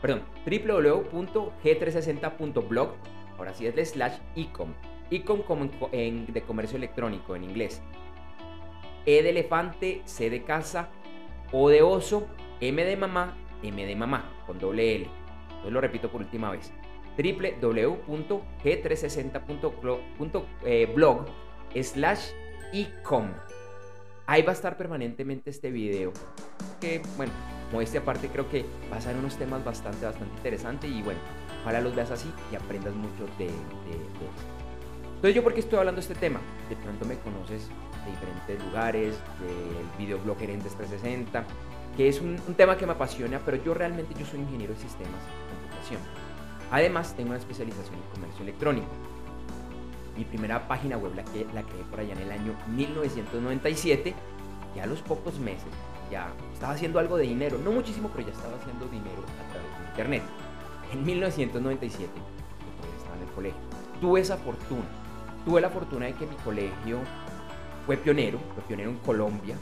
perdón, www.g360.blog Ahora sí es de slash ecom. Ecom como en, de comercio electrónico en inglés. E de elefante, C de casa, O de oso, M de mamá, M de mamá, con doble L. Entonces lo repito por última vez. www.g360.blog slash ecom. Ahí va a estar permanentemente este video. Que, bueno, este aparte creo que va a ser unos temas bastante, bastante interesantes y bueno, Ojalá los veas así y aprendas mucho de, esto. Entonces, ¿yo por qué estoy hablando de este tema? De pronto me conoces de diferentes lugares, del videoblog Gerentes 360, que es un, tema que me apasiona, pero yo realmente yo soy ingeniero de sistemas de computación. Además, tengo una especialización en comercio electrónico. Mi primera página web la, que, la creé por allá en el año 1997 y a los pocos meses ya estaba haciendo algo de dinero, no muchísimo, pero ya estaba haciendo dinero a través de internet en 1997, estaba en el colegio, tuve esa fortuna. Tuve la fortuna de que mi colegio fue pionero, fue pionero en Colombia,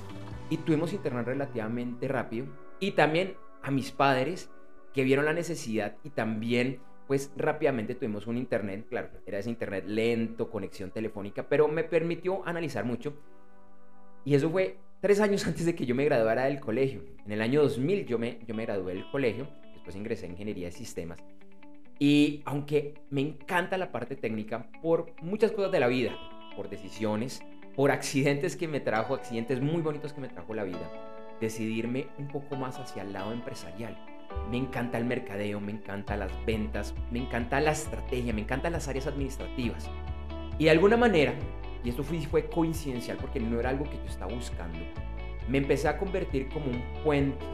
y tuvimos internet relativamente rápido. Y también a mis padres que vieron la necesidad y también pues rápidamente tuvimos un internet, claro, era ese internet lento, conexión telefónica, pero me permitió analizar mucho. Y eso fue tres años antes de que yo me graduara del colegio. En el año 2000 yo me, yo me gradué del colegio después ingresé en ingeniería de sistemas. Y aunque me encanta la parte técnica por muchas cosas de la vida, por decisiones, por accidentes que me trajo, accidentes muy bonitos que me trajo la vida, decidirme un poco más hacia el lado empresarial. Me encanta el mercadeo, me encanta las ventas, me encanta la estrategia, me encantan las áreas administrativas. Y de alguna manera, y esto fue, fue coincidencial porque no era algo que yo estaba buscando, me empecé a convertir como un puente,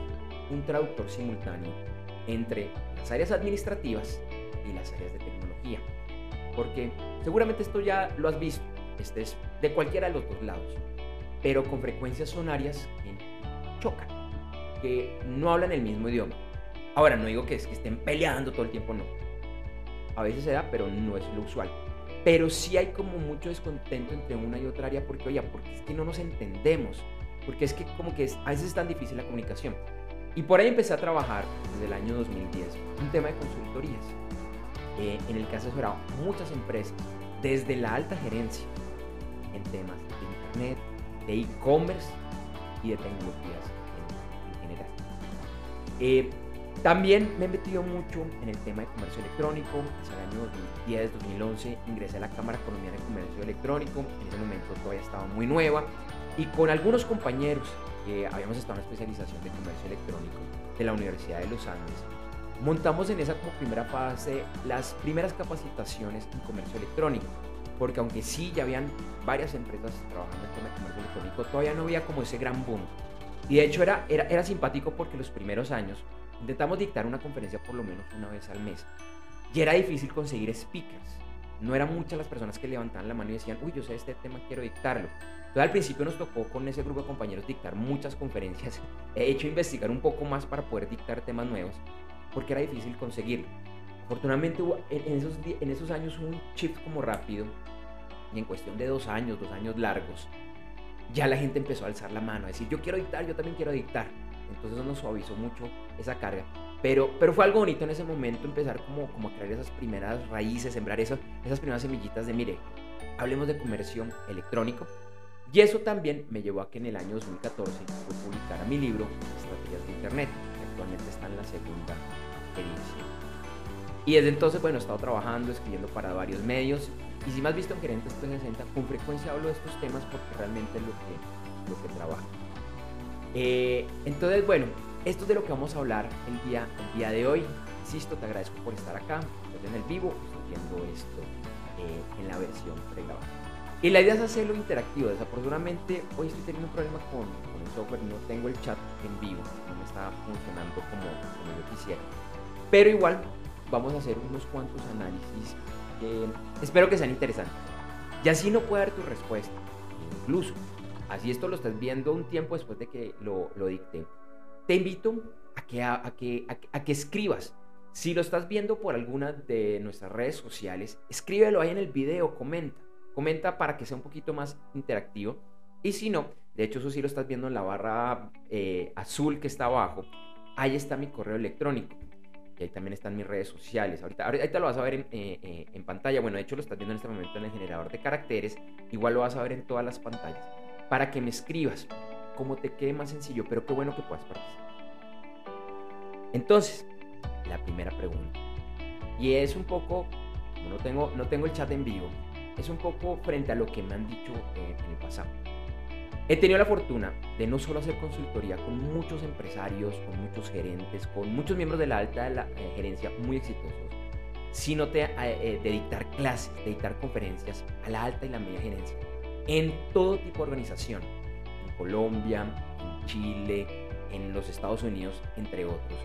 un traductor simultáneo entre las áreas administrativas y las áreas de tecnología. Porque seguramente esto ya lo has visto, este es de cualquiera de los dos lados, pero con frecuencia son áreas que chocan, que no hablan el mismo idioma. Ahora, no digo que, es que estén peleando todo el tiempo, no. A veces se da, pero no es lo usual. Pero sí hay como mucho descontento entre una y otra área porque, oye, porque es que no nos entendemos, porque es que como que a veces es tan difícil la comunicación. Y por ahí empecé a trabajar desde el año 2010 un tema de consultorías, eh, en el que asesoraba muchas empresas desde la alta gerencia en temas de internet, de e-commerce y de tecnologías en, general. Eh, también me he metido mucho en el tema de comercio electrónico. Hacia el año 2010-2011 ingresé a la Cámara Colombiana de Comercio Electrónico. En ese momento todavía estaba muy nueva. Y con algunos compañeros habíamos estado en la especialización de comercio electrónico de la Universidad de los Andes, montamos en esa como primera fase las primeras capacitaciones en comercio electrónico, porque aunque sí ya habían varias empresas trabajando en tema de comercio electrónico, todavía no había como ese gran boom. Y de hecho era, era, era simpático porque los primeros años intentamos dictar una conferencia por lo menos una vez al mes. Y era difícil conseguir speakers. No eran muchas las personas que levantaban la mano y decían, uy, yo sé este tema, quiero dictarlo. Entonces al principio nos tocó con ese grupo de compañeros dictar muchas conferencias. He hecho investigar un poco más para poder dictar temas nuevos, porque era difícil conseguirlo. Afortunadamente en esos, en esos años hubo un shift como rápido, y en cuestión de dos años, dos años largos, ya la gente empezó a alzar la mano, a decir, yo quiero dictar, yo también quiero dictar. Entonces eso nos suavizó mucho esa carga. Pero, pero fue algo bonito en ese momento empezar como, como a crear esas primeras raíces, sembrar esas, esas primeras semillitas de, mire, hablemos de comercio electrónico, y eso también me llevó a que en el año 2014 yo publicara mi libro Estrategias de Internet, que actualmente está en la segunda edición. Y desde entonces, bueno, he estado trabajando, escribiendo para varios medios. Y si me has visto en Gerentes 360, con frecuencia hablo de estos temas porque realmente es lo que, lo que trabajo. Eh, entonces, bueno, esto es de lo que vamos a hablar el día, el día de hoy. Insisto, te agradezco por estar acá, en el vivo, estoy viendo esto eh, en la versión pregrabada. Y la idea es hacerlo interactivo. Desafortunadamente hoy estoy teniendo un problema con, el software, no tengo el chat en vivo, no me está funcionando como, yo quisiera. Pero igual vamos a hacer unos cuantos análisis que espero que sean interesantes. Y así no puedo dar tu respuesta. Incluso, así esto lo estás viendo un tiempo después de que lo, lo. Te invito a que, a, que, a, que escribas. Si lo estás viendo por alguna de nuestras redes sociales, escríbelo ahí en el video, comenta. Comenta para que sea un poquito más interactivo. Y si no, de hecho eso sí lo estás viendo en la barra eh, azul que está abajo, ahí está mi correo electrónico. Y ahí también están mis redes sociales. Ahorita, ahorita lo vas a ver en, eh, eh, en, pantalla. Bueno, de hecho lo estás viendo en este momento en el generador de caracteres. Igual lo vas a ver en todas las pantallas. Para que me escribas como te quede más sencillo. Pero qué bueno que puedas participar. Entonces, la primera pregunta. Y es un poco, no tengo, no tengo el chat en vivo, es un poco frente a lo que me han dicho en el pasado. He tenido la fortuna de no solo hacer consultoría con muchos empresarios, con muchos gerentes, con muchos miembros de la alta eh, gerencia muy exitosos, sino de, eh, eh, de dictar clases, de dictar conferencias a la alta y la media gerencia en todo tipo de organización, en Colombia, en Chile, en los Estados Unidos, entre otros.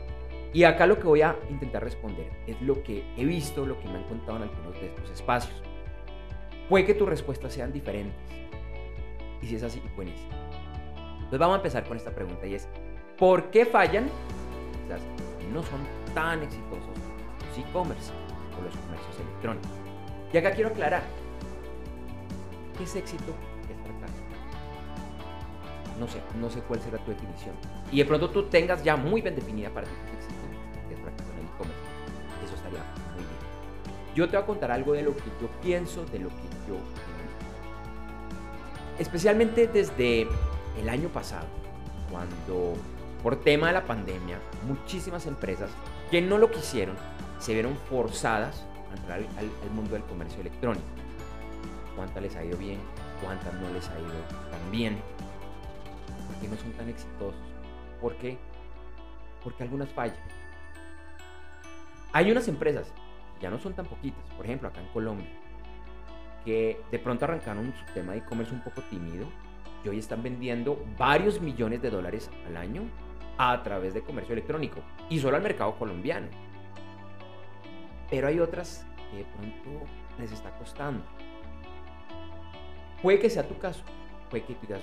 Y acá lo que voy a intentar responder es lo que he visto, lo que me han contado en algunos de estos espacios. Puede que tus respuestas sean diferentes, y si es así, buenísimo. Entonces vamos a empezar con esta pregunta y es, ¿por qué fallan? Quizás no son tan exitosos los e-commerce o los comercios electrónicos. Y acá quiero aclarar, ¿qué es éxito? ¿Qué es fracaso? No sé, no sé cuál será tu definición. Y de pronto tú tengas ya muy bien definida para ti qué es éxito, qué es fracaso en el e-commerce. Eso estaría muy bien. Yo te voy a contar algo de lo que yo pienso, de lo que yo especialmente desde el año pasado, cuando por tema de la pandemia, muchísimas empresas que no lo quisieron se vieron forzadas a entrar al, mundo del comercio electrónico. ¿Cuántas les ha ido bien? ¿Cuántas no les ha ido tan bien? ¿Por qué no son tan exitosos? ¿Por qué? Porque algunas fallan. Hay unas empresas, ya no son tan poquitas, por ejemplo acá en Colombia, que de pronto arrancaron su tema de e-commerce un poco tímido y hoy están vendiendo varios millones de dólares al año a través de comercio electrónico y solo al mercado colombiano. Pero hay otras que de pronto les está costando. Puede que sea tu caso, puede que digas,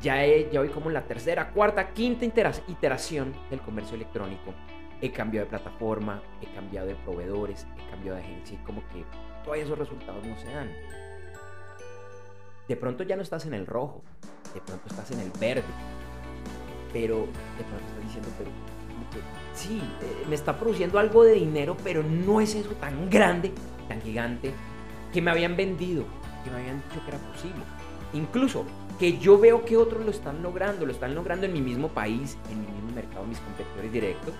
ya, ya voy como en la tercera, cuarta, quinta iteración del comercio electrónico. He cambiado de plataforma, he cambiado de proveedores, he cambiado de agencia y como que todavía esos resultados no se dan. De pronto ya no estás en el rojo, de pronto estás en el verde, pero de pronto estás diciendo, pero sí, eh, me está produciendo algo de dinero, pero no es eso tan grande, tan gigante, que me habían vendido, que me habían dicho que era posible. Incluso que yo veo que otros lo están logrando, lo están logrando en mi mismo país, en mi mismo mercado, mis competidores directos,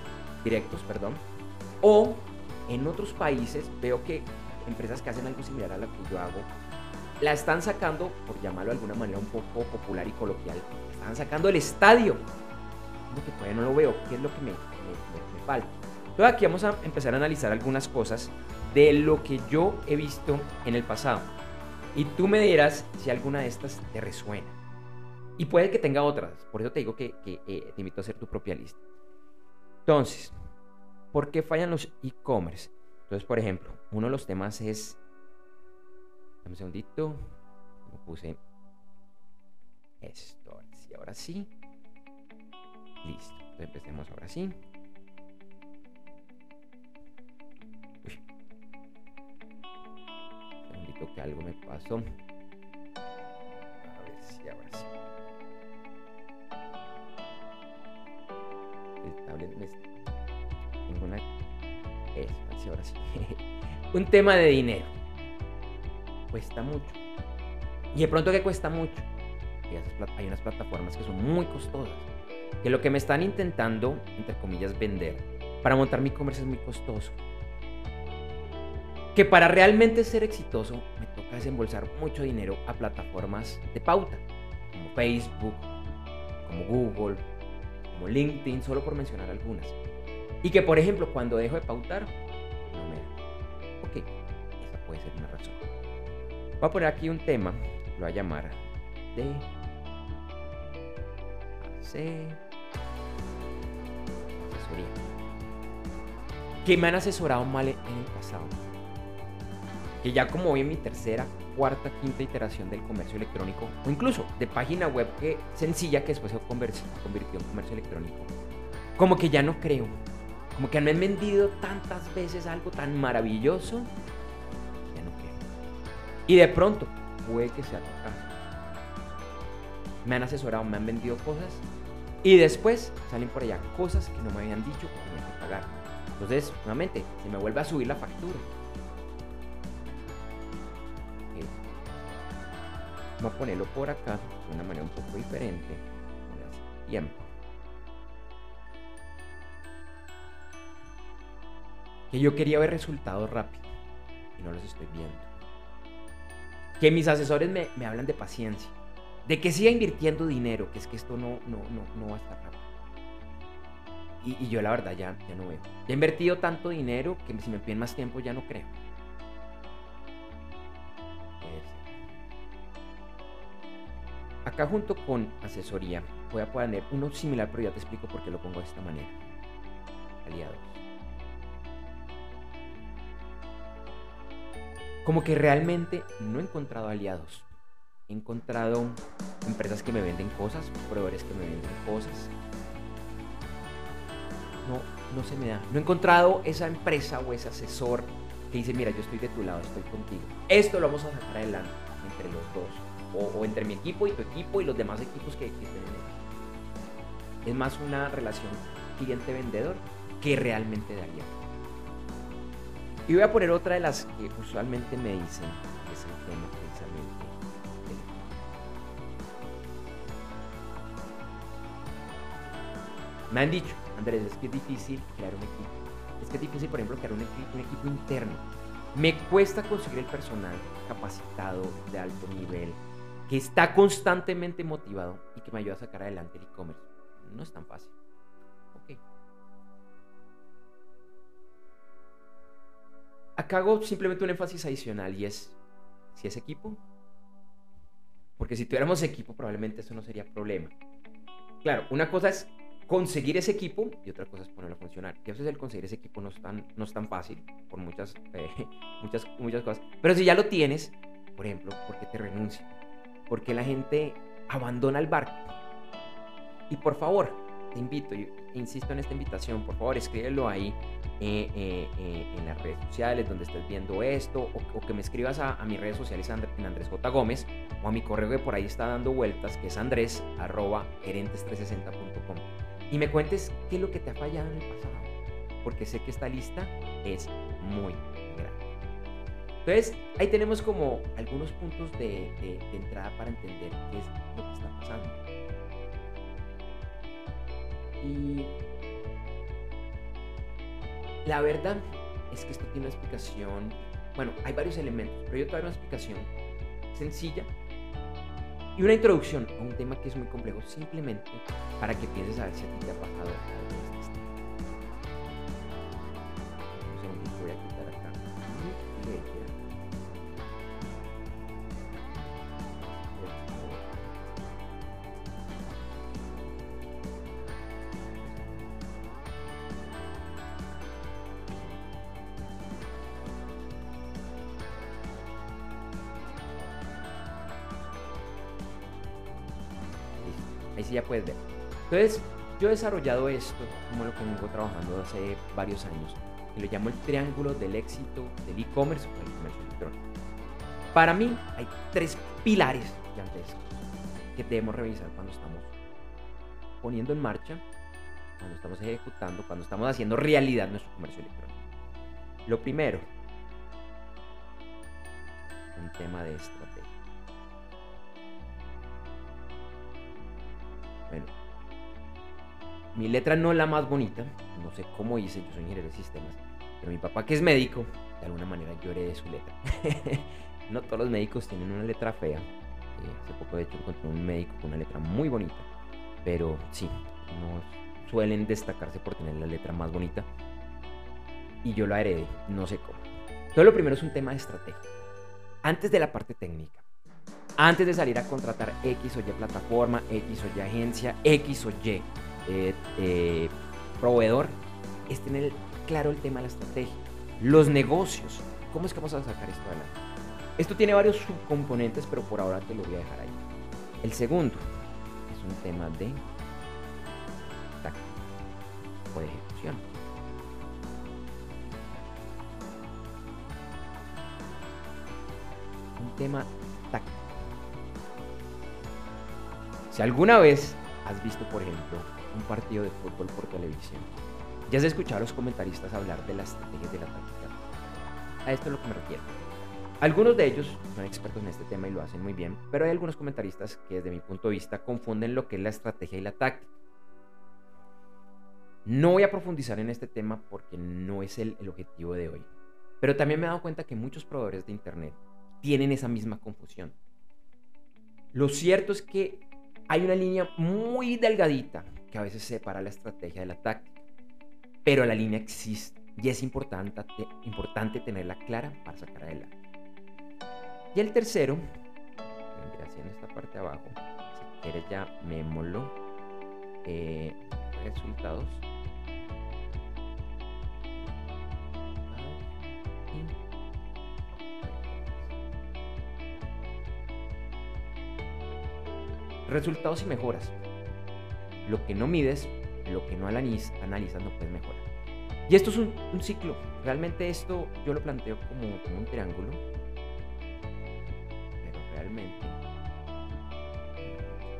directos, perdón, o en otros países veo que empresas que hacen algo similar a lo que yo hago, la están sacando, por llamarlo de alguna manera un poco popular y coloquial, están sacando el estadio. Como que todavía no lo veo, ¿qué es lo que me, me, falta? Entonces aquí vamos a empezar a analizar algunas cosas de lo que yo he visto en el pasado. Y tú me dirás si alguna de estas te resuena. Y puede que tenga otras, por eso te digo que, eh, te invito a hacer tu propia lista. Entonces, ¿por qué fallan los e-commerce? Entonces, por ejemplo, uno de los temas es. Un segundito. Lo puse. Esto. Ahora sí. Listo. Empecemos ahora sí. Que algo me pasó. A ver si ahora sí. un tema de dinero. Cuesta mucho. Y de pronto que cuesta mucho. Hay unas plataformas que son muy costosas. Que lo que me están intentando, entre comillas, vender para montar mi comercio es muy costoso. Que para realmente ser exitoso me toca desembolsar mucho dinero a plataformas de pauta, como Facebook, como Google, como LinkedIn, solo por mencionar algunas. Y que, por ejemplo, cuando dejo de pautar, Ok, esa puede ser una razón. Voy a poner aquí un tema, lo voy a llamar de asesoría. Que me han asesorado mal en el pasado. Que ya como voy en mi tercera, cuarta, quinta iteración del comercio electrónico, o incluso de página web que sencilla que después se convirtió en comercio electrónico, como que ya no creo. Como que me han vendido tantas veces algo tan maravilloso, ya no creo. Y de pronto, puede que sea tu. Me han asesorado, me han vendido cosas y después salen por allá cosas que no me habían dicho que tenía que pagar. Entonces, nuevamente, se me vuelve a subir la factura. Vamos a ponerlo por acá de una manera un poco diferente. Tiempo. Que yo quería ver resultados rápidos y no los estoy viendo. Que mis asesores me, me hablan de paciencia. De que siga invirtiendo dinero, que es que esto no, no, no, no va a estar rápido. Y, y, yo la verdad ya, ya no veo. Ya he invertido tanto dinero que si me piden más tiempo ya no creo. Acá junto con asesoría voy a poner uno similar, pero ya te explico por qué lo pongo de esta manera. Aliados. Como que realmente no he encontrado aliados. He encontrado empresas que me venden cosas, proveedores que me venden cosas. No, no se me da. No he encontrado esa empresa o ese asesor que dice, mira, yo estoy de tu lado, estoy contigo. Esto lo vamos a sacar adelante entre los dos o, entre mi equipo y tu equipo y los demás equipos que, que Es más una relación cliente-vendedor que realmente daría. Y voy a poner otra de las que usualmente me dicen, que es el tema precisamente. Me han dicho, Andrés, es que es difícil crear un equipo. Es que es difícil, por ejemplo, crear un equipo, un equipo interno. Me cuesta conseguir el personal capacitado de alto nivel, que está constantemente motivado y que me ayuda a sacar adelante el e-commerce. No es tan fácil. Ok. Acá hago simplemente un énfasis adicional y es, si es equipo, porque si tuviéramos equipo probablemente eso no sería problema. Claro, una cosa es conseguir ese equipo y otra cosa es ponerlo a funcionar. Y a veces el conseguir ese equipo no es tan, no es tan fácil por muchas, eh, muchas, muchas cosas. Pero si ya lo tienes, por ejemplo, ¿por qué te renuncia? porque la gente abandona el barco. Y por favor, te invito, insisto en esta invitación, por favor escríbelo ahí eh, eh, eh, en las redes sociales donde estés viendo esto, o, que me escribas a, mis redes sociales en Andrés J. Gómez, o a mi correo que por ahí está dando vueltas, que es andrés arroba gerentes360.com. Y me cuentes qué es lo que te ha fallado en el pasado, porque sé que esta lista es muy entonces, ahí tenemos como algunos puntos de, entrada para entender qué es lo que está pasando. Y la verdad es que esto tiene una explicación, bueno, hay varios elementos, pero yo doy una explicación sencilla y una introducción a un tema que es muy complejo, simplemente para que pienses a ver si a ti te ha pasado Entonces, yo he desarrollado esto, como lo que vengo trabajando hace varios años, y lo llamo el triángulo del éxito del e-commerce o del comercio electrónico. Para mí hay tres pilares gigantescos que debemos revisar cuando estamos poniendo en marcha, cuando estamos ejecutando, cuando estamos haciendo realidad nuestro comercio electrónico. Lo primero, un tema de estrategia. Bueno, mi letra no es la más bonita, no sé cómo hice, yo soy ingeniero de sistemas, pero mi papá que es médico, de alguna manera yo heredé su letra. no todos los médicos tienen una letra fea. Eh, hace poco de hecho encontré un médico con una letra muy bonita, pero sí, no suelen destacarse por tener la letra más bonita. Y yo la heredé, no sé cómo. Todo lo primero es un tema de estrategia. Antes de la parte técnica, antes de salir a contratar X o Y plataforma, X o Y agencia, X o Y eh, eh, proveedor, es tener claro el tema de la estrategia. Los negocios ¿cómo es que vamos a sacar esto adelante? Esto tiene varios subcomponentes, pero por ahora te lo voy a dejar ahí. El segundo es un tema de táctica o de ejecución. Un tema táctico. Si alguna vez has visto, por ejemplo, un partido de fútbol por televisión, ya has escuchado a los comentaristas hablar de las estrategias de la táctica. A esto es lo que me refiero. Algunos de ellos son expertos en este tema y lo hacen muy bien, pero hay algunos comentaristas que desde mi punto de vista confunden lo que es la estrategia y la táctica. No voy a profundizar en este tema porque no es el, el objetivo de hoy, pero también me he dado cuenta que muchos proveedores de Internet tienen esa misma confusión. Lo cierto es que hay una línea muy delgadita que a veces separa la estrategia de la pero la línea existe y es importante, importante tenerla clara para sacar adelante. Y el tercero, vendría haciendo esta parte de abajo, si quieres ya mémolo, eh, resultados. Resultados y mejoras. Lo que no mides, lo que no analizas, no puedes mejorar. Y esto es un, un, ciclo. Realmente esto yo lo planteo como, como un triángulo realmente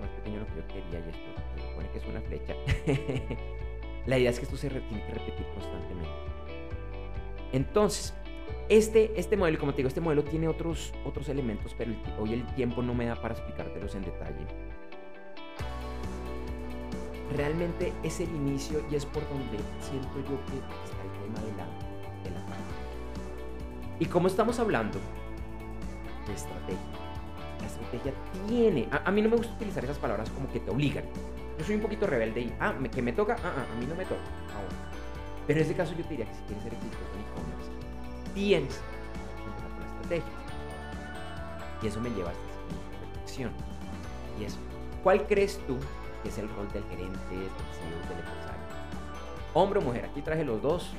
más pequeño lo que yo quería y esto se supone que es una flecha la idea es que esto se tiene que repetir constantemente entonces este, este modelo, como te digo, este modelo tiene otros, otros elementos, pero hoy el tiempo no me da para explicártelos en detalle. Realmente es el inicio y es por donde siento yo que está el tema de la, de la Y como estamos hablando de estrategia, la estrategia tiene. A, mí no me gusta utilizar esas palabras como que te obligan. Yo soy un poquito rebelde y, ah, que me toca, ah, ah, a mí no me toca. Pero en este caso yo te diría que si quieres ser exitoso en e-commerce, tienes que empezar con la estrategia. Y eso me lleva a esta siguiente reflexión. Y es, ¿cuál crees tú que es el rol del gerente, del CEO, del empresario? Hombre o mujer, aquí traje los dos.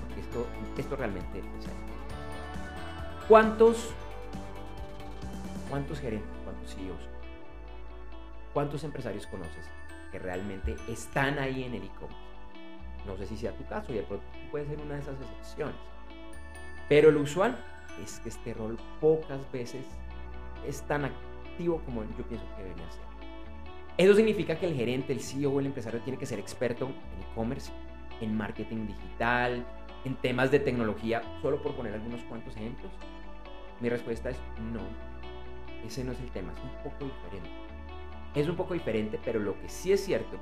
Porque esto, esto realmente es ¿Cuántos ¿Cuántos gerentes, cuántos CEOs, cuántos empresarios conoces que realmente están ahí en el e-commerce? No sé si sea tu caso y de pronto puede ser una de esas excepciones. Pero lo usual es que este rol pocas veces es tan activo como yo pienso que debería ser. Eso significa que el gerente, el CEO o el empresario tiene que ser experto en e-commerce, en marketing digital, en temas de tecnología, solo por poner algunos cuantos ejemplos. Mi respuesta es no ese no es el tema, es un poco diferente. Es un poco diferente, pero lo que sí es cierto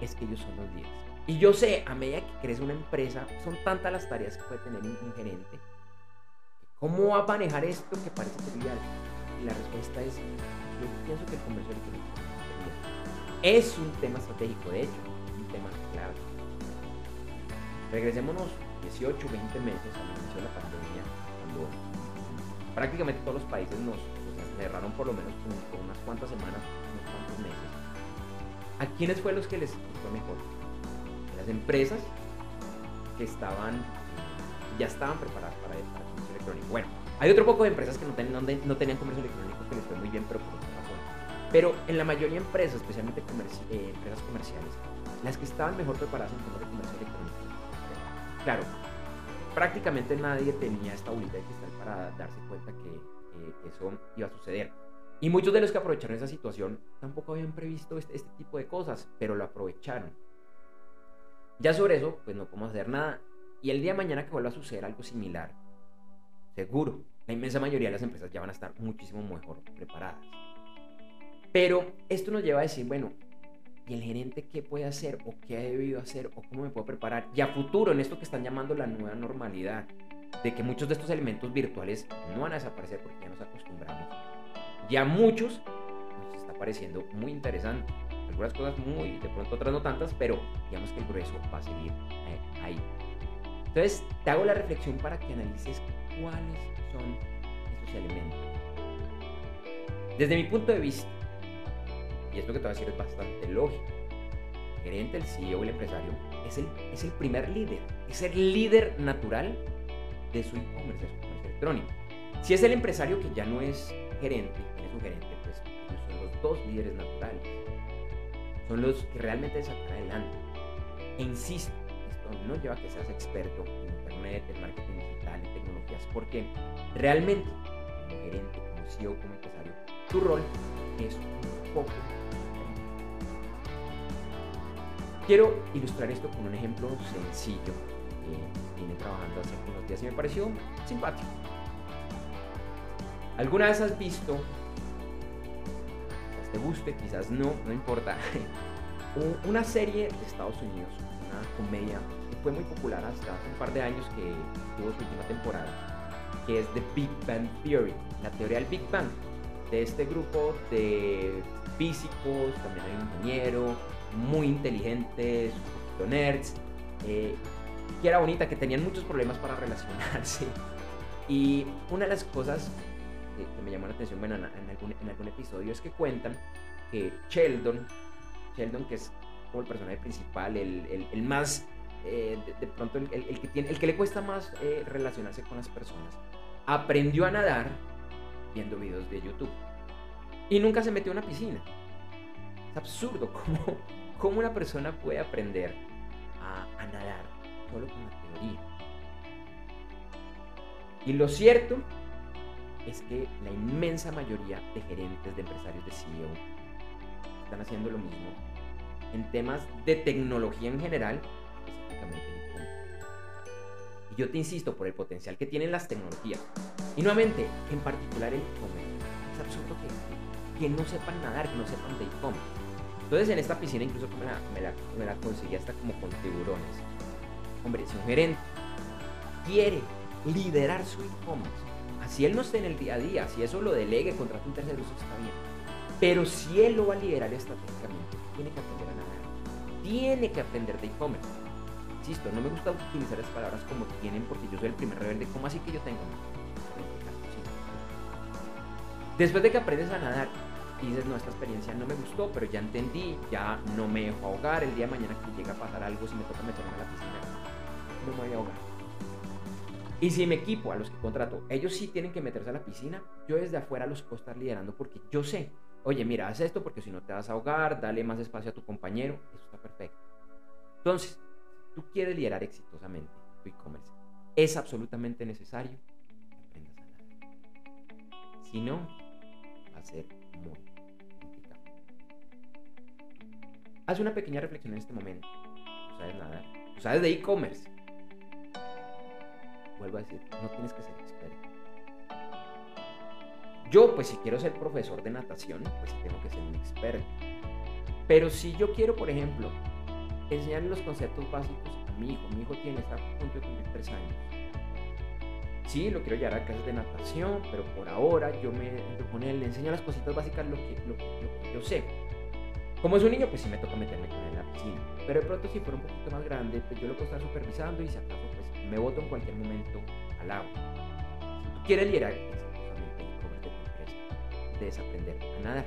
es que ellos son los líderes. Y yo sé, a medida que crece una empresa, son tantas las tareas que puede tener un, gerente. ¿Cómo va a manejar esto que parece trivial? Y la respuesta es, yo pienso que el comercio electrónico es un tema estratégico, de hecho, un tema clave. Regresémonos 18, 20 meses al inicio de la pandemia, cuando prácticamente todos los países nos, cerraron por lo menos por, unas cuantas semanas, unos cuantos meses. ¿A quiénes fue los que les fue mejor? Las empresas que estaban, ya estaban preparadas para el comercio electrónico. Bueno, hay otro poco de empresas que no, no, tenían comercio electrónico que les fue muy bien, pero por. Pero en la mayoría de empresas, especialmente eh, empresas comerciales, las que estaban mejor preparadas en temas de comercio electrónico. Claro, prácticamente nadie tenía esta bolita de cristal para darse cuenta que eso iba a suceder. Y muchos de los que aprovecharon esa situación tampoco habían previsto este, este, tipo de cosas, pero lo aprovecharon. Ya sobre eso, pues no podemos hacer nada. Y el día de mañana que vuelva a suceder algo similar, seguro, la inmensa mayoría de las empresas ya van a estar muchísimo mejor preparadas. Pero esto nos lleva a decir, bueno, ¿y el gerente qué puede hacer o qué ha debido hacer o cómo me puedo preparar? Y a futuro, en esto que están llamando la nueva normalidad, de que muchos de estos elementos virtuales no van a desaparecer porque ya nos acostumbramos. Ya muchos nos está pareciendo muy interesante. Algunas cosas muy, de pronto otras no tantas, pero digamos que el grueso va a seguir eh, ahí. Entonces, te hago la reflexión para que analices cuáles son esos elementos. Desde mi punto de vista, y esto que te voy a decir es bastante lógico, el gerente, el CEO, el empresario, es el, es el primer líder, es el líder natural de su e-commerce, de su comercio electrónico. Si es el empresario que ya no es gerente, es su gerente, pues ellos son los dos líderes naturales. Son los que realmente sacar adelante. E insisto, esto no lleva a que seas experto en internet, en marketing digital, en tecnologías, porque realmente como gerente, como CEO, como empresario, tu rol es un poco Quiero ilustrar esto con un ejemplo sencillo que vine trabajando hace unos días y me pareció simpático. ¿Alguna vez has visto, quizás te guste, quizás no, no importa, una serie de Estados Unidos, una comedia que fue muy popular hasta hace un par de años que tuvo su última temporada, que es The Big Bang Theory, la teoría del Big Bang, de este grupo de físicos, también hay un ingeniero, muy inteligentes, nerds, eh, que era bonita, que tenían muchos problemas para relacionarse. Y una de las cosas que, me llamó la atención bueno, en, algún, episodio es que cuentan que Sheldon, Sheldon que es como el personaje principal, el, más, eh, de, pronto el, que tiene, el que le cuesta más eh, relacionarse con las personas, aprendió a nadar viendo videos de YouTube. Y nunca se metió en una piscina. Es absurdo cómo, cómo una persona puede aprender a, nadar solo con la teoría. Y lo cierto es que la inmensa mayoría de gerentes, de empresarios, de CEO, están haciendo lo mismo en temas de tecnología en general, específicamente en Y yo te insisto por el potencial que tienen las tecnologías. Y nuevamente, en particular el e-commerce. Es absurdo que, que no sepan nadar, que no sepan de e-commerce. Entonces en esta piscina incluso me la, me la, conseguí hasta como con tiburones. Hombre, si un gerente quiere liderar su e-commerce, así él no esté en el día a día, si eso lo delegue, contrata un tercero, eso está bien. Pero si él lo va a liderar estratégicamente, tiene que aprender a nadar. Tiene que aprender de e-commerce. Insisto, no me gusta utilizar esas palabras como tienen porque yo soy el primer rebelde. ¿Cómo así que yo tengo? Después de que aprendes a nadar, dices, no, esta experiencia no me gustó, pero ya entendí, ya no me dejo ahogar, el día de mañana que llega a pasar algo, si me toca meterme a la piscina, no me voy a ahogar. Y si mi equipo, a los que contrato, ellos sí tienen que meterse a la piscina, yo desde afuera los puedo estar liderando porque yo sé, oye, mira, haz esto porque si no te vas a ahogar, dale más espacio a tu compañero, eso está perfecto. Entonces, tú quieres liderar exitosamente tu e-commerce, es absolutamente necesario que aprendas a nadar. Si no, va a ser muy Haz una pequeña reflexión en este momento. No sabes nada. Tú sabes de e-commerce. Vuelvo a decir, no tienes que ser experto. Yo, pues si quiero ser profesor de natación, pues tengo que ser un experto. Pero si yo quiero, por ejemplo, enseñarle los conceptos básicos a mi hijo, mi hijo tiene, está a punto de tres años. Sí, lo quiero llevar a clases de natación, pero por ahora yo me con él, le enseño las cositas básicas, lo que, lo que yo sé como es un niño, pues sí me toca meterme con él en la piscina. Pero de pronto si fuera un poquito más grande, pues yo lo puedo estar supervisando y si acaso pues me boto en cualquier momento al agua. Si tú quieres liderar exitosamente el comer de tu empresa, debes aprender a nadar.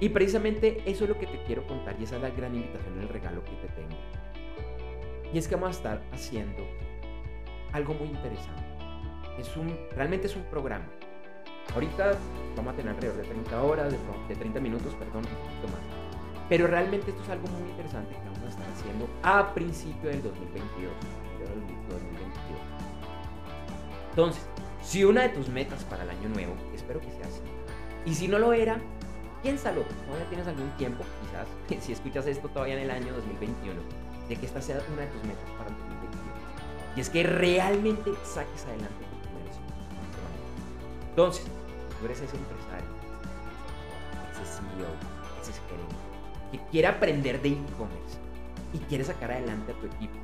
Y precisamente eso es lo que te quiero contar y esa es la gran invitación, el regalo que te tengo. Y es que vamos a estar haciendo algo muy interesante. Es un, realmente es un programa. Ahorita vamos a tener alrededor de 30 horas, de, de 30 minutos, perdón, un poquito más pero realmente esto es algo muy interesante que vamos a estar haciendo a principio del 2022. Entonces, si una de tus metas para el año nuevo, espero que sea así, y si no lo era, piénsalo, todavía tienes algún tiempo, quizás, si escuchas esto todavía en el año 2021, de que esta sea una de tus metas para el 2021. Y es que realmente saques adelante tu comercio. Entonces, tú eres ese empresario, ese CEO, ese gerente que quiere aprender de e-commerce y quiere sacar adelante a tu equipo,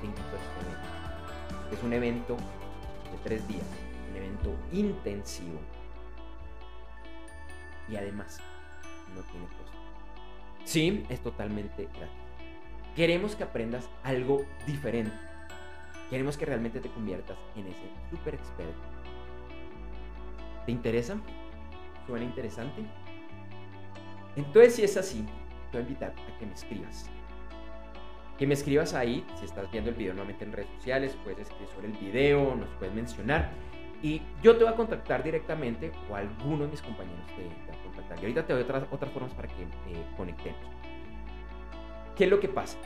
te invito a este evento. Es un evento de tres días, un evento intensivo y además no tiene costo. Sí, es totalmente gratis. Queremos que aprendas algo diferente. Queremos que realmente te conviertas en ese super experto. ¿Te interesa? ¿Suena interesante? Entonces, si es así, a invitar a que me escribas. que me escribas ahí, si estás viendo el video nuevamente en redes sociales, puedes escribir sobre el video, nos puedes mencionar y yo te voy a contactar directamente o alguno de mis compañeros te, va a contactar. Y ahorita te doy otras, otras formas para que eh, conectemos. ¿Qué es lo que pasa?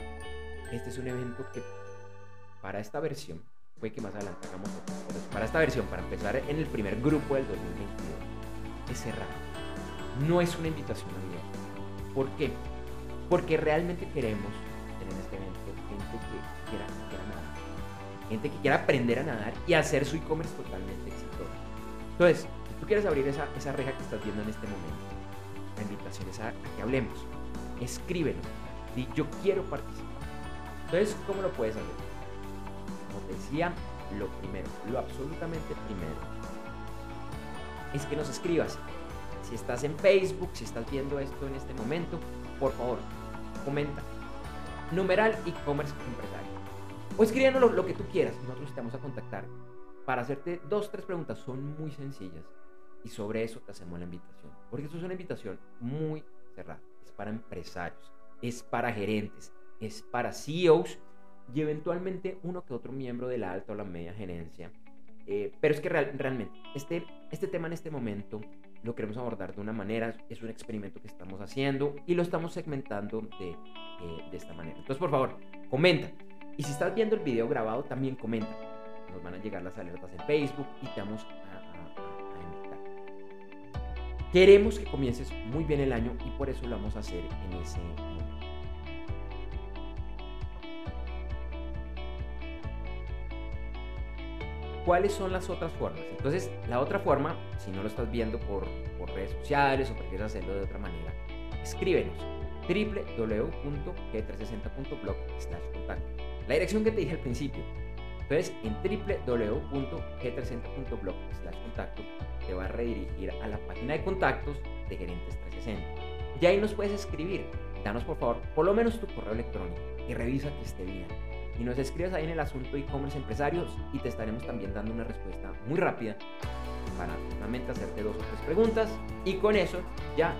Este es un evento que para esta versión, puede que más adelante hagamos otro, para esta versión, para empezar en el primer grupo del 2022, es cerrado. No es una invitación abierta. ¿Por qué? Porque realmente queremos tener en este evento gente que quiera, quiera nadar, gente que quiera aprender a nadar y hacer su e-commerce totalmente exitoso. Entonces, si tú quieres abrir esa, esa reja que estás viendo en este momento, la invitación es a, a que hablemos. Escríbenos. Di, yo quiero participar. Entonces, ¿cómo lo puedes hacer? Como te decía, lo primero, lo absolutamente primero, es que nos escribas. Si estás en Facebook, si estás viendo esto en este momento, por favor, comenta. Numeral e-commerce empresario. O escríbenos lo, lo, que tú quieras. Nosotros te vamos a contactar para hacerte dos, tres preguntas. Son muy sencillas. Y sobre eso te hacemos la invitación. Porque esto es una invitación muy cerrada. Es para empresarios, es para gerentes, es para CEOs y eventualmente uno que otro miembro de la alta o la media gerencia. Eh, pero es que real, realmente este, este tema en este momento lo queremos abordar de una manera, es un experimento que estamos haciendo y lo estamos segmentando de, eh, de esta manera. Entonces, por favor, comenta. Y si estás viendo el video grabado, también comenta. Nos van a llegar las alertas en Facebook y te vamos a, a, a invitar. Queremos que comiences muy bien el año y por eso lo vamos a hacer en ese momento. ¿Cuáles son las otras formas? Entonces, la otra forma, si no lo estás viendo por, por redes sociales o prefieres hacerlo de otra manera, escríbenos www.g360.blog contacto. La dirección que te dije al principio. Entonces, en www.g360.blog contacto te va a redirigir a la página de contactos de Gerentes 360. Y ahí nos puedes escribir. Danos por favor, por lo menos tu correo electrónico y revisa que esté bien y nos escribes ahí en el asunto e-commerce empresarios y te estaremos también dando una respuesta muy rápida para solamente hacerte dos o tres preguntas y con eso ya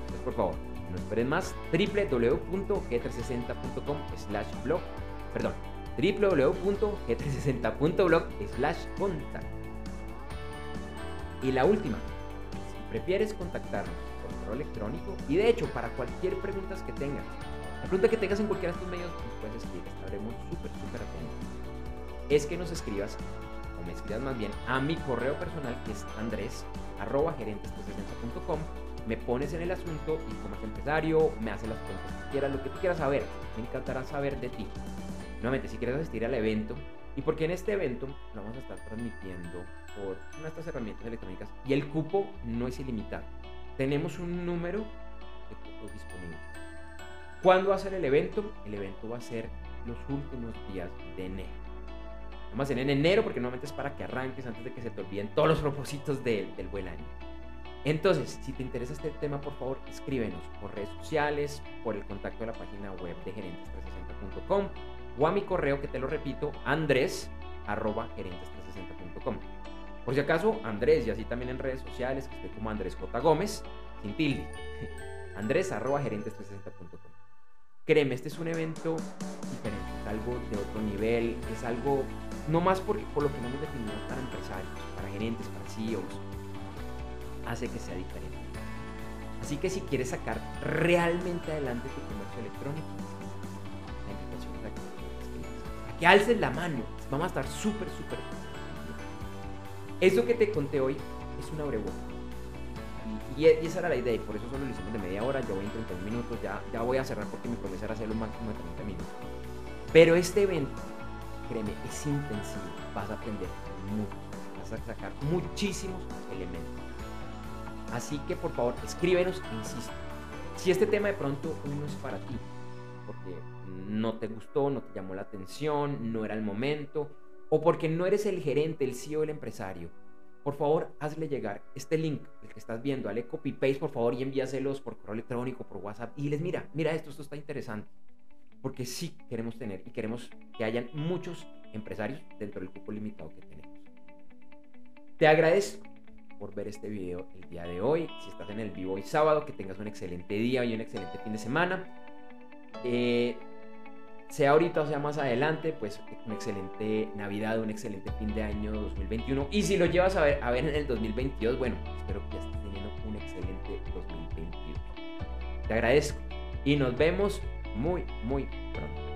Entonces, por favor, no esperen más. www.g360.com slash blog perdón www.g360.blog slash contact. Y la última si prefieres contactarnos por correo electrónico y de hecho para cualquier pregunta que tengas la pregunta que tengas en cualquiera de estos medios nos puedes escribir, estaremos súper, súper atentos. Es que nos escribas, o me escribas más bien, a mi correo personal que es andrés arroba gerentes360.com me pones en el asunto y como empresario me haces las preguntas que quieras, lo que tú quieras saber. Me encantará saber de ti. Nuevamente, si quieres asistir al evento, y porque en este evento lo vamos a estar transmitiendo por nuestras herramientas electrónicas y el cupo no es ilimitado. Tenemos un número de cupos disponibles. ¿Cuándo va a ser el evento? El evento va a ser los últimos días de enero. Vamos a hacer en enero porque normalmente es para que arranques antes de que se te olviden todos los propósitos del, buen año. Entonces, si te interesa este tema, por favor, escríbenos por redes sociales, por el contacto de la página web de gerentes360.com o a mi correo que te lo repito, andrés gerentes360.com. Por si acaso, Andrés, y así también en redes sociales, que estoy como Andrés J. Gómez, sin tilde. Andrés gerentes360.com. Créeme, este es un evento diferente, es algo de otro nivel, es algo, no más por, lo que hemos definido para empresarios, para gerentes, para CEOs, hace que sea diferente. Así que si quieres sacar realmente adelante tu comercio electrónico, la invitación es a que, a que alces la mano, vamos a estar súper, súper. Eso que te conté hoy es una abrebocas y, y, esa era la idea y por eso solo lo hicimos de media hora, yo voy en 31 minutos, ya, ya voy a cerrar porque mi promesa era hacerlo un máximo de 30 minutos. Pero este evento, créeme, es intensivo, vas a aprender mucho, vas a sacar muchísimos elementos. Así que por favor, escríbenos, insisto. Si este tema de pronto no es para ti, porque no te gustó, no te llamó la atención, no era el momento, o porque no eres el gerente, el CEO, el empresario, por favor, hazle llegar este link, el que estás viendo, dale copy paste, por favor, y envíaselos por correo electrónico, por WhatsApp, y les mira, mira esto, esto está interesante. Porque sí queremos tener y queremos que hayan muchos empresarios dentro del cupo limitado que tenemos. Te agradezco por ver este video el día de hoy. Si estás en el vivo hoy sábado, que tengas un excelente día y un excelente fin de semana. Eh, sea ahorita o sea más adelante, pues una excelente Navidad, un excelente fin de año 2021. Y si lo llevas a ver, a ver en el 2022, bueno, espero que ya estés teniendo un excelente 2022. Te agradezco y nos vemos muy, muy pronto.